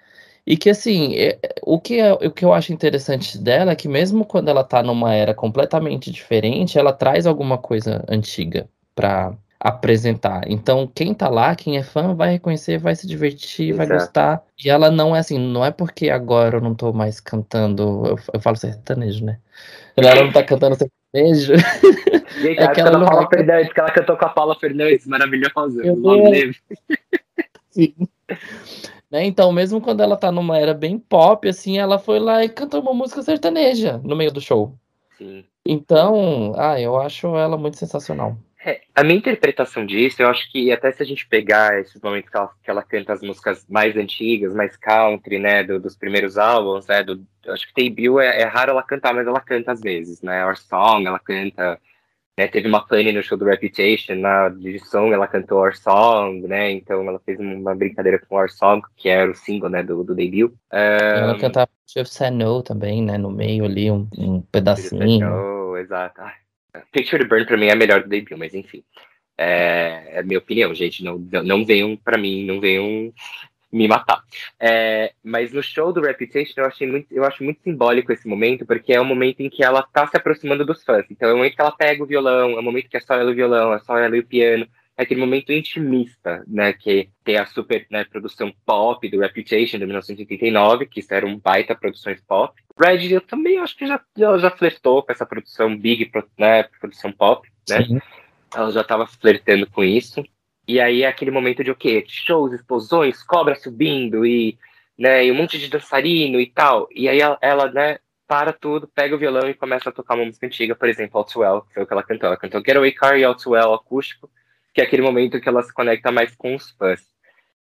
E que, assim, é, o, que é, o que eu acho interessante dela é que, mesmo quando ela tá numa era completamente diferente, ela traz alguma coisa antiga pra, apresentar. Então, quem tá lá, quem é fã, vai reconhecer, vai se divertir, Exato. vai gostar. E ela não é assim, não é porque agora eu não tô mais cantando, eu, eu falo sertanejo, né? Ela não tá cantando sertanejo. Gente, é que ela não Paula Fernandes, que ela cantou com a Paula Fernandes, maravilhosa. Sim. Né? Então, mesmo quando ela tá numa era bem pop, assim, ela foi lá e cantou uma música sertaneja no meio do show. Sim. Então, ah, eu acho ela muito sensacional. É, a minha interpretação disso, eu acho que até se a gente pegar esses momentos que ela, que ela canta as músicas mais antigas, mais country, né, do, dos primeiros álbuns, né, do, acho que debut é, é raro ela cantar, mas ela canta às vezes, né, Our Song, ela canta, né, teve uma pane no show do Reputation, na edição ela cantou Our Song, né, então ela fez uma brincadeira com Our Song, que era o single, né, do, do debut. Um, ela cantava Just Say No também, né, no meio ali, um, um pedacinho. No, exato. Ai, Picture to Burn pra mim é a melhor do debut, mas enfim. É, é minha opinião, gente. Não, não venham pra mim, não venham me matar. É, mas no show do Reputation eu achei muito, eu acho muito simbólico esse momento, porque é um momento em que ela tá se aproximando dos fãs. Então é o momento que ela pega o violão, é o momento que é só ela o violão, é só ela e o piano. É aquele momento intimista, né? Que tem a super né, produção pop do Reputation de 1989, que isso era um baita produções pop. Red, eu também acho que já, já, já flertou com essa produção big, né, produção pop, né? Sim. Ela já estava flertando com isso. E aí é aquele momento de o quê? Shows, explosões, cobra subindo e, né, e um monte de dançarino e tal. E aí ela, ela né, para tudo, pega o violão e começa a tocar uma música antiga, por exemplo, All Too Well, que foi o que ela cantou. Ela cantou Getaway Car e All Too Well acústico, que é aquele momento que ela se conecta mais com os fãs.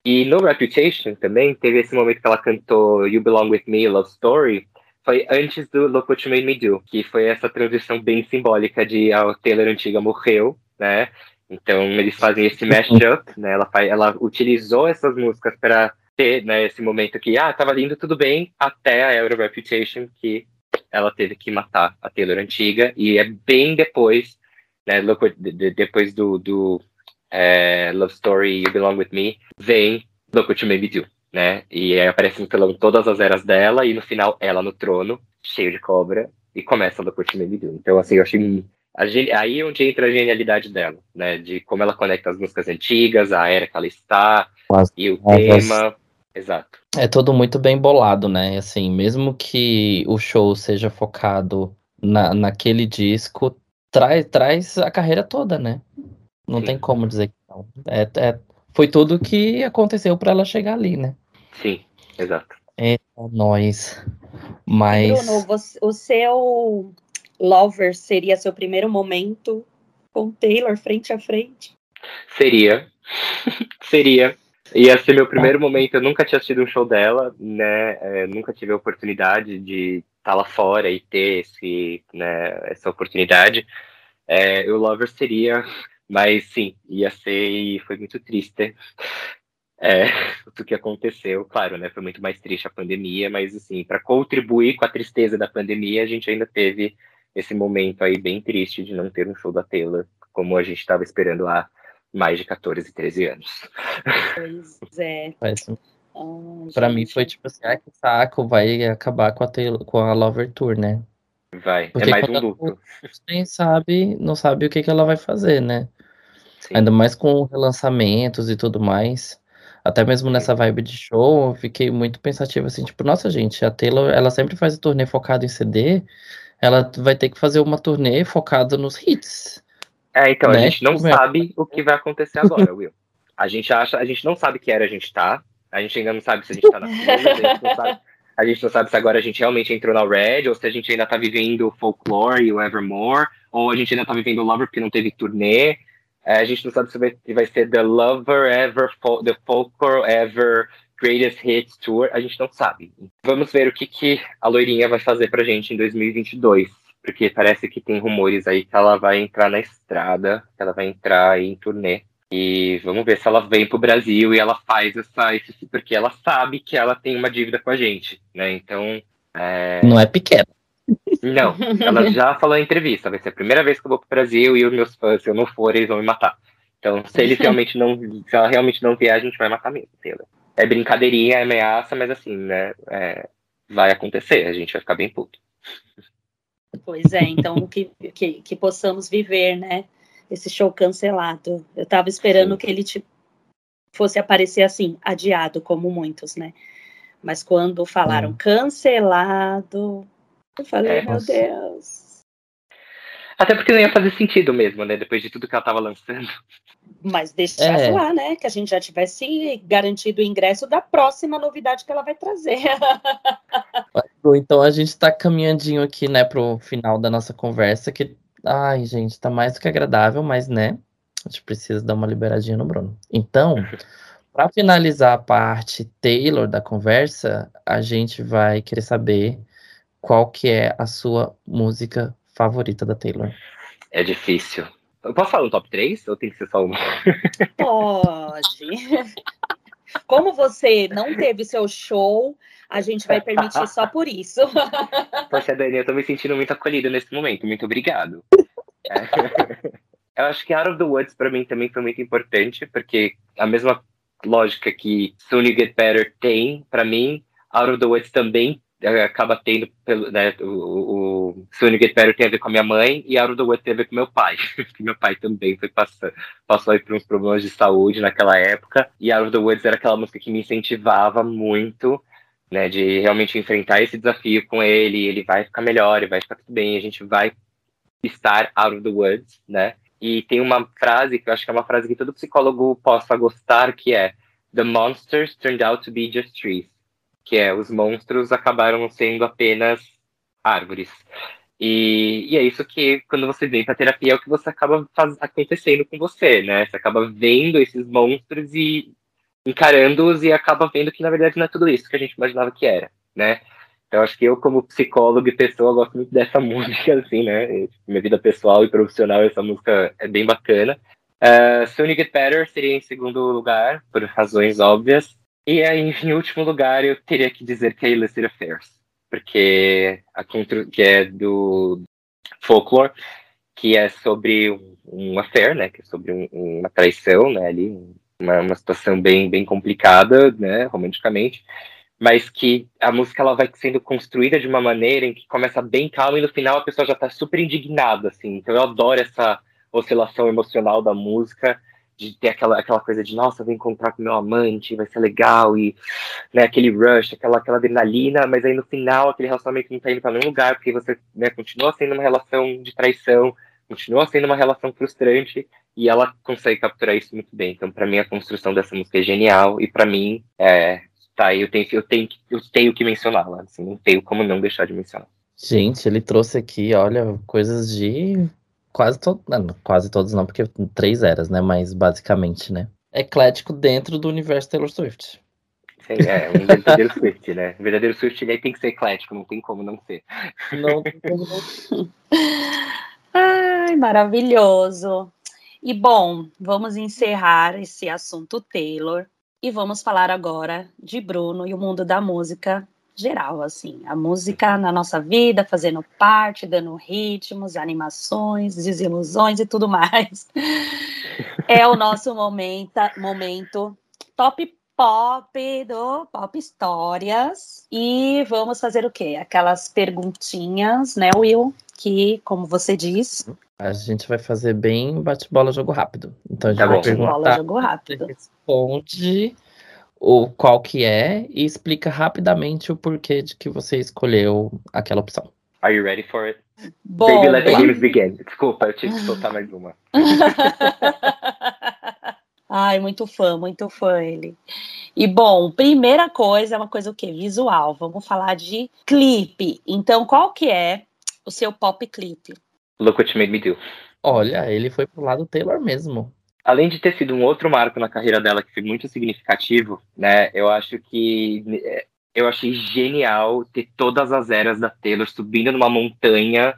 E no Reputation também teve esse momento que ela cantou You Belong With Me, Love Story, foi antes do Look What You Made Me Do, que foi essa transição bem simbólica de a Taylor antiga morreu, né? Então eles fazem esse mashup, né? Ela, ela utilizou essas músicas para ter né, esse momento que, ah, tava lindo tudo bem, até a Euro Reputation, que ela teve que matar a Taylor antiga, e é bem depois, né, depois do, do é, Love Story You Belong With Me, vem Look What You Made Me Do, né, e aí aparece no telão todas as eras dela, e no final ela no trono, cheio de cobra, e começa Look What You Made Me Do. Então, assim, eu achei aí é onde entra a genialidade dela, né? De como ela conecta as músicas antigas, a era que ela está, Mas, e o tema. Exato. É tudo muito bem bolado, né? Assim, mesmo que o show seja focado na, naquele disco, traz, traz a carreira toda, né? Não Sim. tem como dizer que não. É, é, foi tudo que aconteceu para ela chegar ali, né? Sim, exato. É nós. Mas. Bruno, você, o seu Lover seria seu primeiro momento com Taylor frente a frente? Seria. seria. Ia ser meu primeiro momento, eu nunca tinha assistido um show dela, né? É, nunca tive a oportunidade de estar lá fora e ter esse, né, essa oportunidade. É, o Lover seria, mas sim, ia ser e foi muito triste. É, o que aconteceu, claro, né? Foi muito mais triste a pandemia, mas assim, para contribuir com a tristeza da pandemia, a gente ainda teve esse momento aí bem triste de não ter um show da Taylor, como a gente estava esperando há mais de 14, 13 anos. Pois é. Oh, pra mim foi tipo assim, ah, que saco, vai acabar com a, Taylor, com a Lover Tour, né? Vai, é Porque é mais um luto. Nem sabe, não sabe o que, que ela vai fazer, né? Sim. Ainda mais com relançamentos e tudo mais. Até mesmo nessa vibe de show, eu fiquei muito pensativo assim, tipo, nossa gente, a Taylor, ela sempre faz o turnê focado em CD, ela vai ter que fazer uma turnê focada nos hits. É, então, né? a gente não Como sabe é? o que vai acontecer agora, Will. A gente acha, a gente não sabe que era a gente tá. A gente ainda não sabe se a gente tá na fila, a gente não sabe. A gente não sabe se agora a gente realmente entrou na Red, ou se a gente ainda tá vivendo o Folklore e o Evermore, ou a gente ainda tá vivendo o Lover porque não teve turnê. É, a gente não sabe se vai, se vai ser The Lover Ever, The Folklore Ever Greatest Hits Tour, a gente não sabe. Vamos ver o que, que a loirinha vai fazer pra gente em 2022. Porque parece que tem rumores aí que ela vai entrar na estrada, que ela vai entrar em turnê. E vamos ver se ela vem pro Brasil e ela faz essa. Porque ela sabe que ela tem uma dívida com a gente, né? Então. É... Não é pequena. Não, ela já falou em entrevista. Vai ser a primeira vez que eu vou pro Brasil e os meus fãs, se eu não for, eles vão me matar. Então, se eles realmente não. Se ela realmente não vier, a gente vai matar mesmo, entendeu? É brincadeirinha, é ameaça, mas assim, né? É, vai acontecer, a gente vai ficar bem puto. Pois é, então que, que, que possamos viver, né? Esse show cancelado. Eu tava esperando Sim. que ele tipo, fosse aparecer assim, adiado, como muitos, né? Mas quando falaram hum. cancelado, eu falei, é, meu. Deus. Até porque não ia fazer sentido mesmo, né? Depois de tudo que ela tava lançando. Mas deixasse é. lá, né? Que a gente já tivesse garantido o ingresso da próxima novidade que ela vai trazer. então a gente tá caminhandinho aqui, né, pro final da nossa conversa, que, ai, gente, tá mais do que agradável, mas, né, a gente precisa dar uma liberadinha no Bruno. Então, para finalizar a parte Taylor da conversa, a gente vai querer saber qual que é a sua música favorita da Taylor? É difícil. Eu posso falar um top 3 ou tem que ser só uma? Pode. Como você não teve seu show, a gente vai permitir só por isso. Poxa, Dani, eu tô me sentindo muito acolhida nesse momento. Muito obrigado. É. Eu acho que Out of the Woods para mim também foi muito importante, porque a mesma lógica que Soon You Get Better tem, para mim, Out of the Woods também acaba tendo pelo, né, o, o Get Better tem a ver com a minha mãe e Out of the Woods tem a ver com meu pai. meu pai também foi passando, passou por uns problemas de saúde naquela época e Out of the Woods era aquela música que me incentivava muito, né, de realmente enfrentar esse desafio com ele, ele vai ficar melhor, ele vai ficar tudo bem, a gente vai estar out of the woods, né? E tem uma frase que eu acho que é uma frase que todo psicólogo possa gostar, que é The monsters turned out to be just trees que é os monstros acabaram sendo apenas árvores. E, e, é isso que, quando você vem pra terapia, é o que você acaba faz, acontecendo com você, né? Você acaba vendo esses monstros e encarando-os e acaba vendo que, na verdade, não é tudo isso que a gente imaginava que era, né? Então, acho que eu, como psicólogo e pessoa, gosto muito dessa música, assim, né? Minha vida pessoal e profissional, essa música é bem bacana. Uh, Get Better seria em segundo lugar, por razões óbvias. E aí, em último lugar, eu teria que dizer que é Illicit Affairs porque a que é do folklore, que é sobre um, um affair, né, que é sobre um, uma traição, né, ali, uma, uma situação bem, bem complicada, né, romanticamente, mas que a música ela vai sendo construída de uma maneira em que começa bem calma e no final a pessoa já está super indignada, assim. Então eu adoro essa oscilação emocional da música de ter aquela, aquela coisa de, nossa, vou encontrar com meu amante, vai ser legal, e né, aquele rush, aquela, aquela adrenalina, mas aí no final aquele relacionamento não tá indo para nenhum lugar, porque você né, continua sendo uma relação de traição, continua sendo uma relação frustrante, e ela consegue capturar isso muito bem. Então, para mim, a construção dessa música é genial, e para mim, é, tá, eu tenho, eu tenho, eu tenho que mencioná-la, assim, não tenho como não deixar de mencionar. Gente, ele trouxe aqui, olha, coisas de quase todos, quase todos não, porque três eras, né? Mas basicamente, né? Eclético dentro do universo Taylor Swift. Sim, é, um verdadeiro Swift, né? O verdadeiro Swift ele tem que ser eclético, não tem como não ser. Não tem como não Ai, maravilhoso. E bom, vamos encerrar esse assunto Taylor e vamos falar agora de Bruno e o mundo da música geral, assim, a música na nossa vida, fazendo parte, dando ritmos, animações, desilusões e tudo mais. É o nosso momento, momento top pop do Pop Histórias. E vamos fazer o quê? Aquelas perguntinhas, né, Will? Que, como você diz. A gente vai fazer bem bate-bola, jogo rápido. Então gente tá vai perguntar. Bate-bola, jogo rápido. Responde o qual que é e explica rapidamente o porquê de que você escolheu aquela opção. Are you ready for it? Bom, Baby, let bem... the games begin. Desculpa, eu tive que soltar mais uma. Ai, muito fã, muito fã ele. E bom, primeira coisa é uma coisa o quê? Visual. Vamos falar de clipe. Então, qual que é o seu pop clipe? Look What You Made Me Do. Olha, ele foi pro lado Taylor mesmo além de ter sido um outro marco na carreira dela que foi muito significativo, né? Eu acho que eu achei genial ter todas as eras da Taylor subindo numa montanha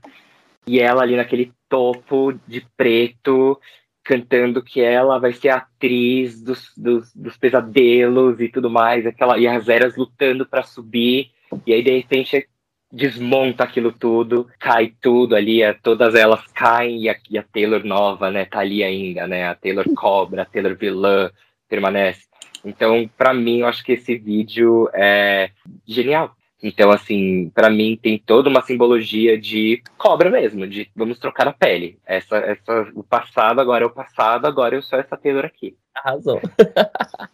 e ela ali naquele topo de preto cantando que ela vai ser atriz dos, dos, dos pesadelos e tudo mais, aquela e as eras lutando para subir e aí de repente desmonta aquilo tudo, cai tudo ali, é, todas elas caem e a, e a, Taylor nova, né, tá ali ainda, né, a Taylor cobra, a Taylor vilã permanece. Então, para mim, eu acho que esse vídeo é genial. Então, assim, para mim tem toda uma simbologia de cobra mesmo, de vamos trocar a pele. Essa, essa, o passado agora é o passado, agora eu sou essa Taylor aqui. Arrasou.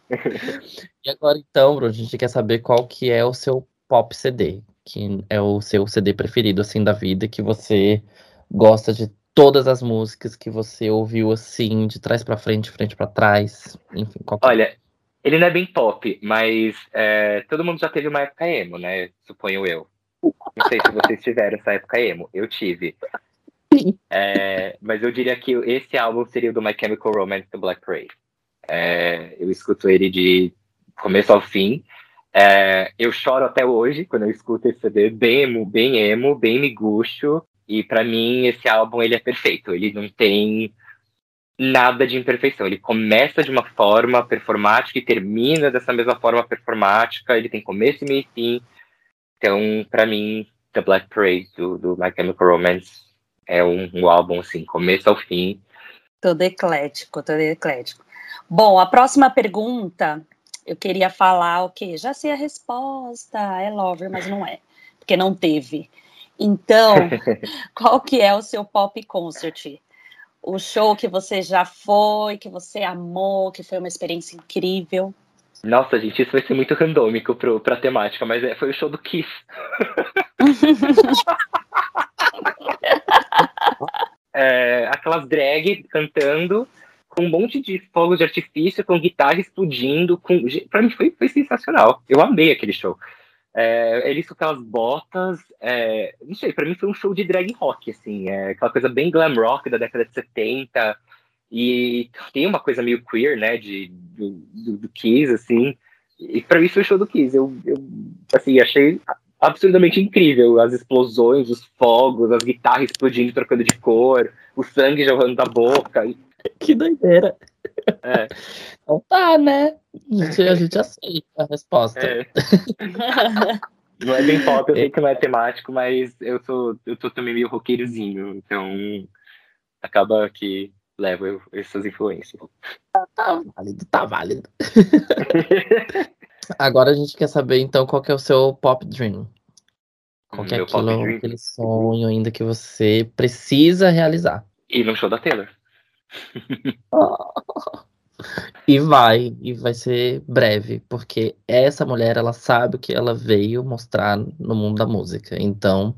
e agora então, Bruno, a gente quer saber qual que é o seu pop CD que é o seu CD preferido, assim, da vida, que você gosta de todas as músicas que você ouviu, assim, de trás para frente, frente para trás, enfim. Qualquer... Olha, ele não é bem pop, mas é, todo mundo já teve uma época emo, né? Suponho eu. Não sei se vocês tiveram essa época emo. Eu tive. É, mas eu diria que esse álbum seria o do My Chemical Romance do Black Parade. É, eu escuto ele de começo ao fim. É, eu choro até hoje quando eu escuto esse CD, bem emo, bem emo, bem miguxo. E para mim esse álbum ele é perfeito. Ele não tem nada de imperfeição. Ele começa de uma forma performática e termina dessa mesma forma performática. Ele tem começo, meio e fim. Então, para mim, The Black Parade do, do My Chemical Romance é um, um álbum assim, começo ao fim. Todo eclético, todo eclético. Bom, a próxima pergunta eu queria falar o quê? Já sei a resposta, é Lover, mas não é, porque não teve. Então, qual que é o seu pop concert? O show que você já foi, que você amou, que foi uma experiência incrível? Nossa, gente, isso vai ser muito randômico pro, pra temática, mas é, foi o show do Kiss. é, aquelas drag cantando, com um monte de fogos de artifício, com guitarra explodindo. Com... Pra mim foi, foi sensacional. Eu amei aquele show. É, eles com aquelas botas, é, não sei, pra mim foi um show de drag rock, assim, é, aquela coisa bem glam rock da década de 70, e tem uma coisa meio queer, né, de, do, do, do Kiss, assim, e pra mim foi o show do Kiss, eu, eu assim, achei absurdamente incrível, as explosões, os fogos, as guitarras explodindo, trocando de cor, o sangue jorrando da boca, Que doideira. é, Então tá, né? A gente, a gente aceita a resposta. é. Não é bem pop, eu sei que não é temático, mas eu sou, eu tô também meio roqueirozinho, então acaba que leva essas influências. Tá válido, tá válido. Agora a gente quer saber, então, qual que é o seu pop dream. Qual que é aquilo, dream? aquele sonho ainda que você precisa realizar. E no show da Taylor. E vai, e vai ser breve, porque essa mulher, ela sabe o que ela veio mostrar no mundo da música. Então,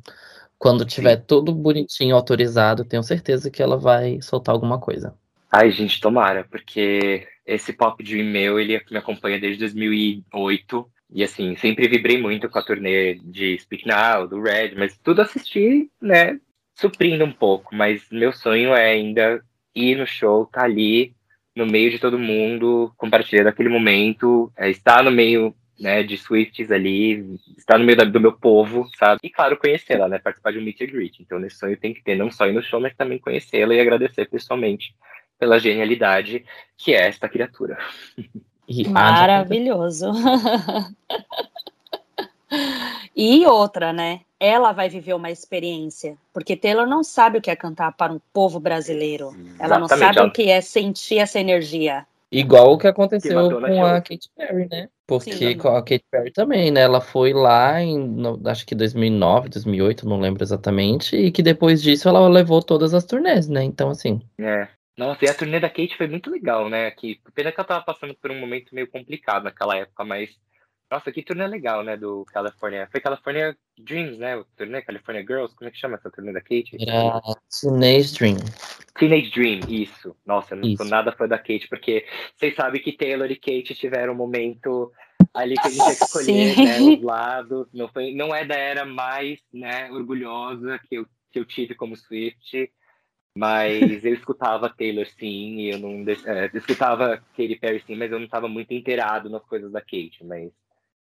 quando tiver tudo bonitinho, autorizado, tenho certeza que ela vai soltar alguma coisa. Ai, gente, tomara, porque esse pop dream meu, ele me acompanha desde 2008. E assim, sempre vibrei muito com a turnê de Speak Now, do Red, mas tudo assisti, né, suprindo um pouco. Mas meu sonho é ainda ir no show, tá ali, no meio de todo mundo, compartilhando aquele momento, é, estar no meio, né, de Swifts ali, estar no meio da- do meu povo, sabe? E claro, conhecê-la, né, participar de um meet and greet. Então, nesse sonho tem que ter não só ir no show, mas também conhecê-la e agradecer pessoalmente pela genialidade que é esta criatura. Maravilhoso. e outra, né? Ela vai viver uma experiência, porque Taylor não sabe o que é cantar para um povo brasileiro. Ela não Exatamente, sabe o que é sentir essa energia. Igual o que aconteceu Que Madonna com a. Katy Perry, né? Porque Sim. com a Katy Perry também, né? Ela foi lá em, no- acho que 2009, 2008, não lembro exatamente, e que depois disso ela levou todas as turnês, né? Então, assim, É. Nossa, e a turnê da Kate foi muito legal, né? Que, pena que ela tava passando por um momento meio complicado naquela época, mas. Nossa, que turnê legal, né? Do California. Foi California Dreams, né? O turnê California Girls. Como é que chama essa turnê da Kate? era Teenage Dream. Teenage Dream, isso. Nossa, eu não sou Isso. nada fã da Kate, porque vocês sabem que Taylor e Kate tiveram um momento ali que a gente tinha que escolher, Sim. né? Os lados. Não, foi, não é da era mais né, orgulhosa que eu, que eu tive como Swift. Mas eu escutava Taylor sim, e eu não é, eu escutava Katy Perry sim, mas eu não estava muito inteirado nas coisas da Kate. Mas,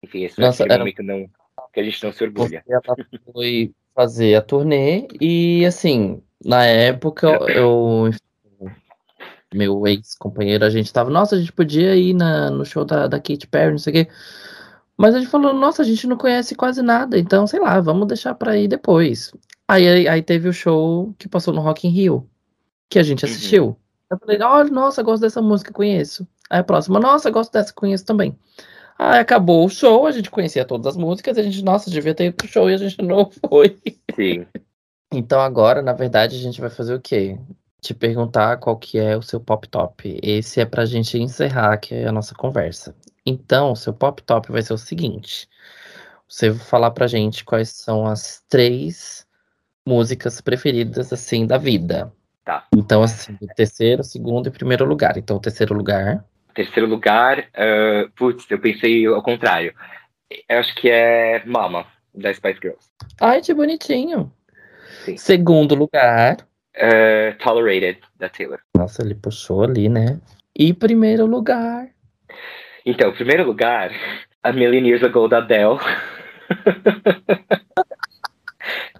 enfim, esse Nossa, é era- momento não, que a gente não se orgulha. Ela foi fazer a turnê e, assim, na época, eu, meu ex-companheiro, a gente tava, nossa, a gente podia ir na, no show da, da Katy Perry, não sei o quê. Mas a gente falou, nossa, a gente não conhece quase nada, então, sei lá, vamos deixar pra ir depois. Aí, aí, aí teve o show que passou no Rock in Rio, que a gente Uhum. assistiu. Eu falei, olha, nossa, gosto dessa música, conheço. Aí a próxima, nossa, gosto dessa, conheço também. Aí acabou o show, a gente conhecia todas as músicas, a gente, nossa, devia ter ido pro show e a gente não foi. Sim. Então agora, na verdade, a gente vai fazer o quê? Te perguntar qual que é o seu pop top. Esse é pra gente encerrar aqui a nossa conversa. Então, o seu pop top vai ser o seguinte. Você vai falar pra gente quais são as três músicas preferidas, assim, da vida. Tá. Então, assim, o terceiro, segundo e primeiro lugar. Então, o terceiro lugar. Terceiro lugar, ah, putz, eu pensei ao contrário. Eu acho que é Mama, da Spice Girls. Ai, que bonitinho. Sim. Segundo lugar. Ah, Tolerated, da Taylor. Nossa, ele puxou ali, né? E primeiro lugar. Então, primeiro lugar, A Million Years Ago, da Adele.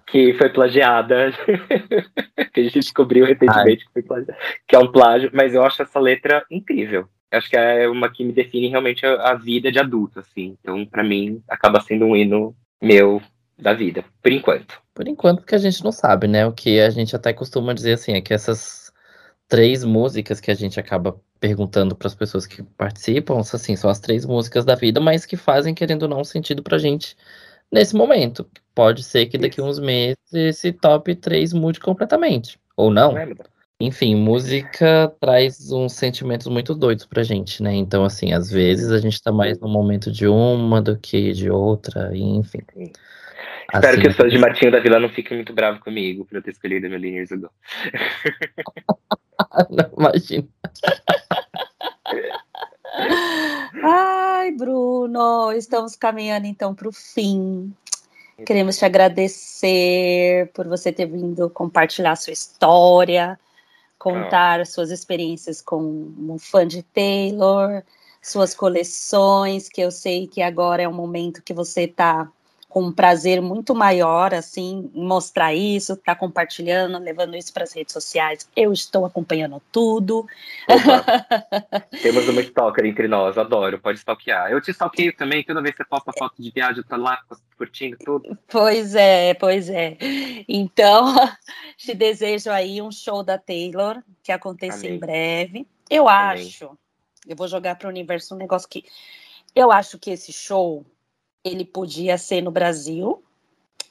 que foi plagiada. que a gente descobriu recentemente que, foi plagiada, que é um plágio, mas eu acho essa letra incrível. Acho que é uma que me define realmente a, a vida de adulto, assim. Então, pra mim, acaba sendo um hino meu da vida, por enquanto. Por enquanto, porque a gente não sabe, né? O que a gente até costuma dizer assim é que essas três músicas que a gente acaba perguntando para as pessoas que participam, assim, são as três músicas da vida, mas que fazem, querendo ou não, sentido pra gente nesse momento. Pode ser que daqui a uns meses esse top 3 mude completamente. Ou não. É? Enfim, música traz uns sentimentos muito doidos pra gente, né? Então, assim, às vezes a gente tá mais no momento de uma do que de outra, e enfim. Sim. Espero Assim, que os fãs de Martinho da Vila não fiquem muito bravos comigo por eu ter escolhido a Million Years Ago. Não, imagina. Ai, Bruno, estamos caminhando então para o fim. Queremos te agradecer por você ter vindo compartilhar sua história, contar ah. suas experiências como fã de Taylor, suas coleções, que eu sei que agora é um momento que você está com um prazer muito maior, assim, mostrar isso, tá compartilhando, levando isso para as redes sociais. Eu estou acompanhando tudo. Temos uma stalker entre nós, adoro, pode stalkear. Eu te stalkeio também, toda vez que você posta foto de viagem, eu tô lá curtindo tudo. Pois é, pois é. Então, te desejo aí um show da Taylor, que aconteça Amém. em breve. Eu Amém. acho, eu vou jogar para o universo um negócio que eu acho que esse show ele podia ser no Brasil,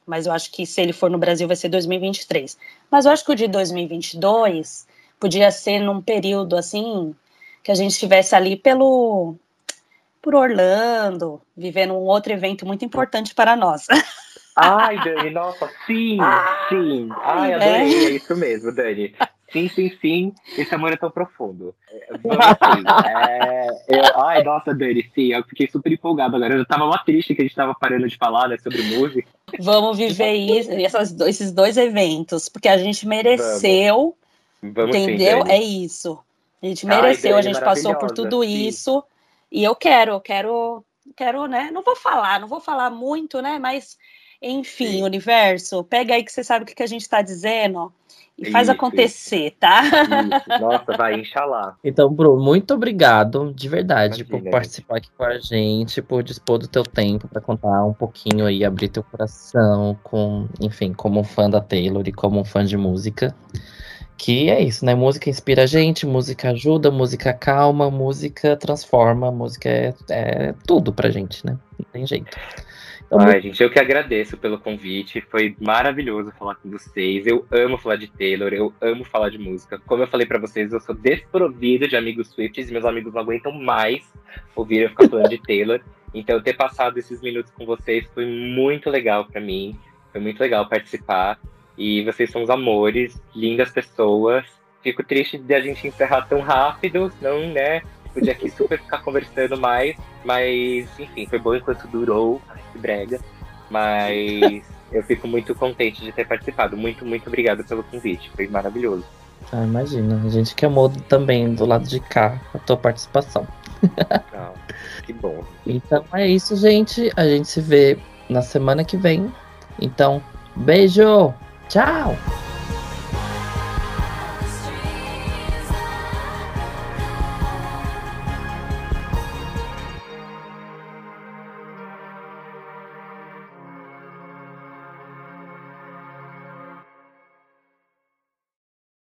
mas eu acho que se ele for no Brasil vai ser 2023. Mas eu acho que o de 2022 podia ser num período assim que a gente estivesse ali pelo por Orlando, vivendo um outro evento muito importante para nós. Ai, Dani, nossa, sim, sim. Ai, adorei, é. é isso mesmo, Dani. Sim, sim, sim. Esse amor é tão profundo. É, eu, ai, nossa, Dani, sim, eu fiquei super empolgado agora. Eu tava uma triste que a gente tava parando de falar né, sobre música. Vamos viver isso, essas, esses dois eventos, porque a gente mereceu. Vamos, Vamos entendeu? Sim, é isso. A gente mereceu, ai, Dani, a gente passou por tudo sim. isso. E eu quero, eu quero, quero, né? Não vou falar, não vou falar muito, né? Mas, enfim, sim. universo, pega aí que você sabe o que, que a gente tá dizendo e faz isso, acontecer, isso. tá? Isso. Nossa, vai, inxalá. Então, Bruno, muito obrigado, de verdade, Imagina, por participar aqui com a gente, por dispor do teu tempo para contar um pouquinho aí, abrir teu coração, com, enfim, como um fã da Taylor e como um fã de música. Que é isso, né? Música inspira a gente, música ajuda, música calma, música transforma, música é, é tudo pra gente, né? Não tem jeito. Ai, gente, eu que agradeço pelo convite. Foi maravilhoso falar com vocês. Eu amo falar de Taylor, eu amo falar de música. Como eu falei para vocês, eu sou desprovido de amigos Swifts, meus amigos não aguentam mais ouvir eu ficar falando de Taylor. Então, ter passado esses minutos com vocês foi muito legal para mim. Foi muito legal participar. E vocês são os amores, lindas pessoas. Fico triste de a gente encerrar tão rápido, não, né? Podia aqui super ficar conversando mais, mas enfim, foi bom enquanto durou que brega. Mas eu fico muito contente de ter participado. Muito, muito obrigado pelo convite. Foi maravilhoso. Ah, imagina. A gente que amou também do lado de cá a tua participação. Não, que bom. Então é isso, gente. A gente se vê na semana que vem. Então, beijo! Tchau!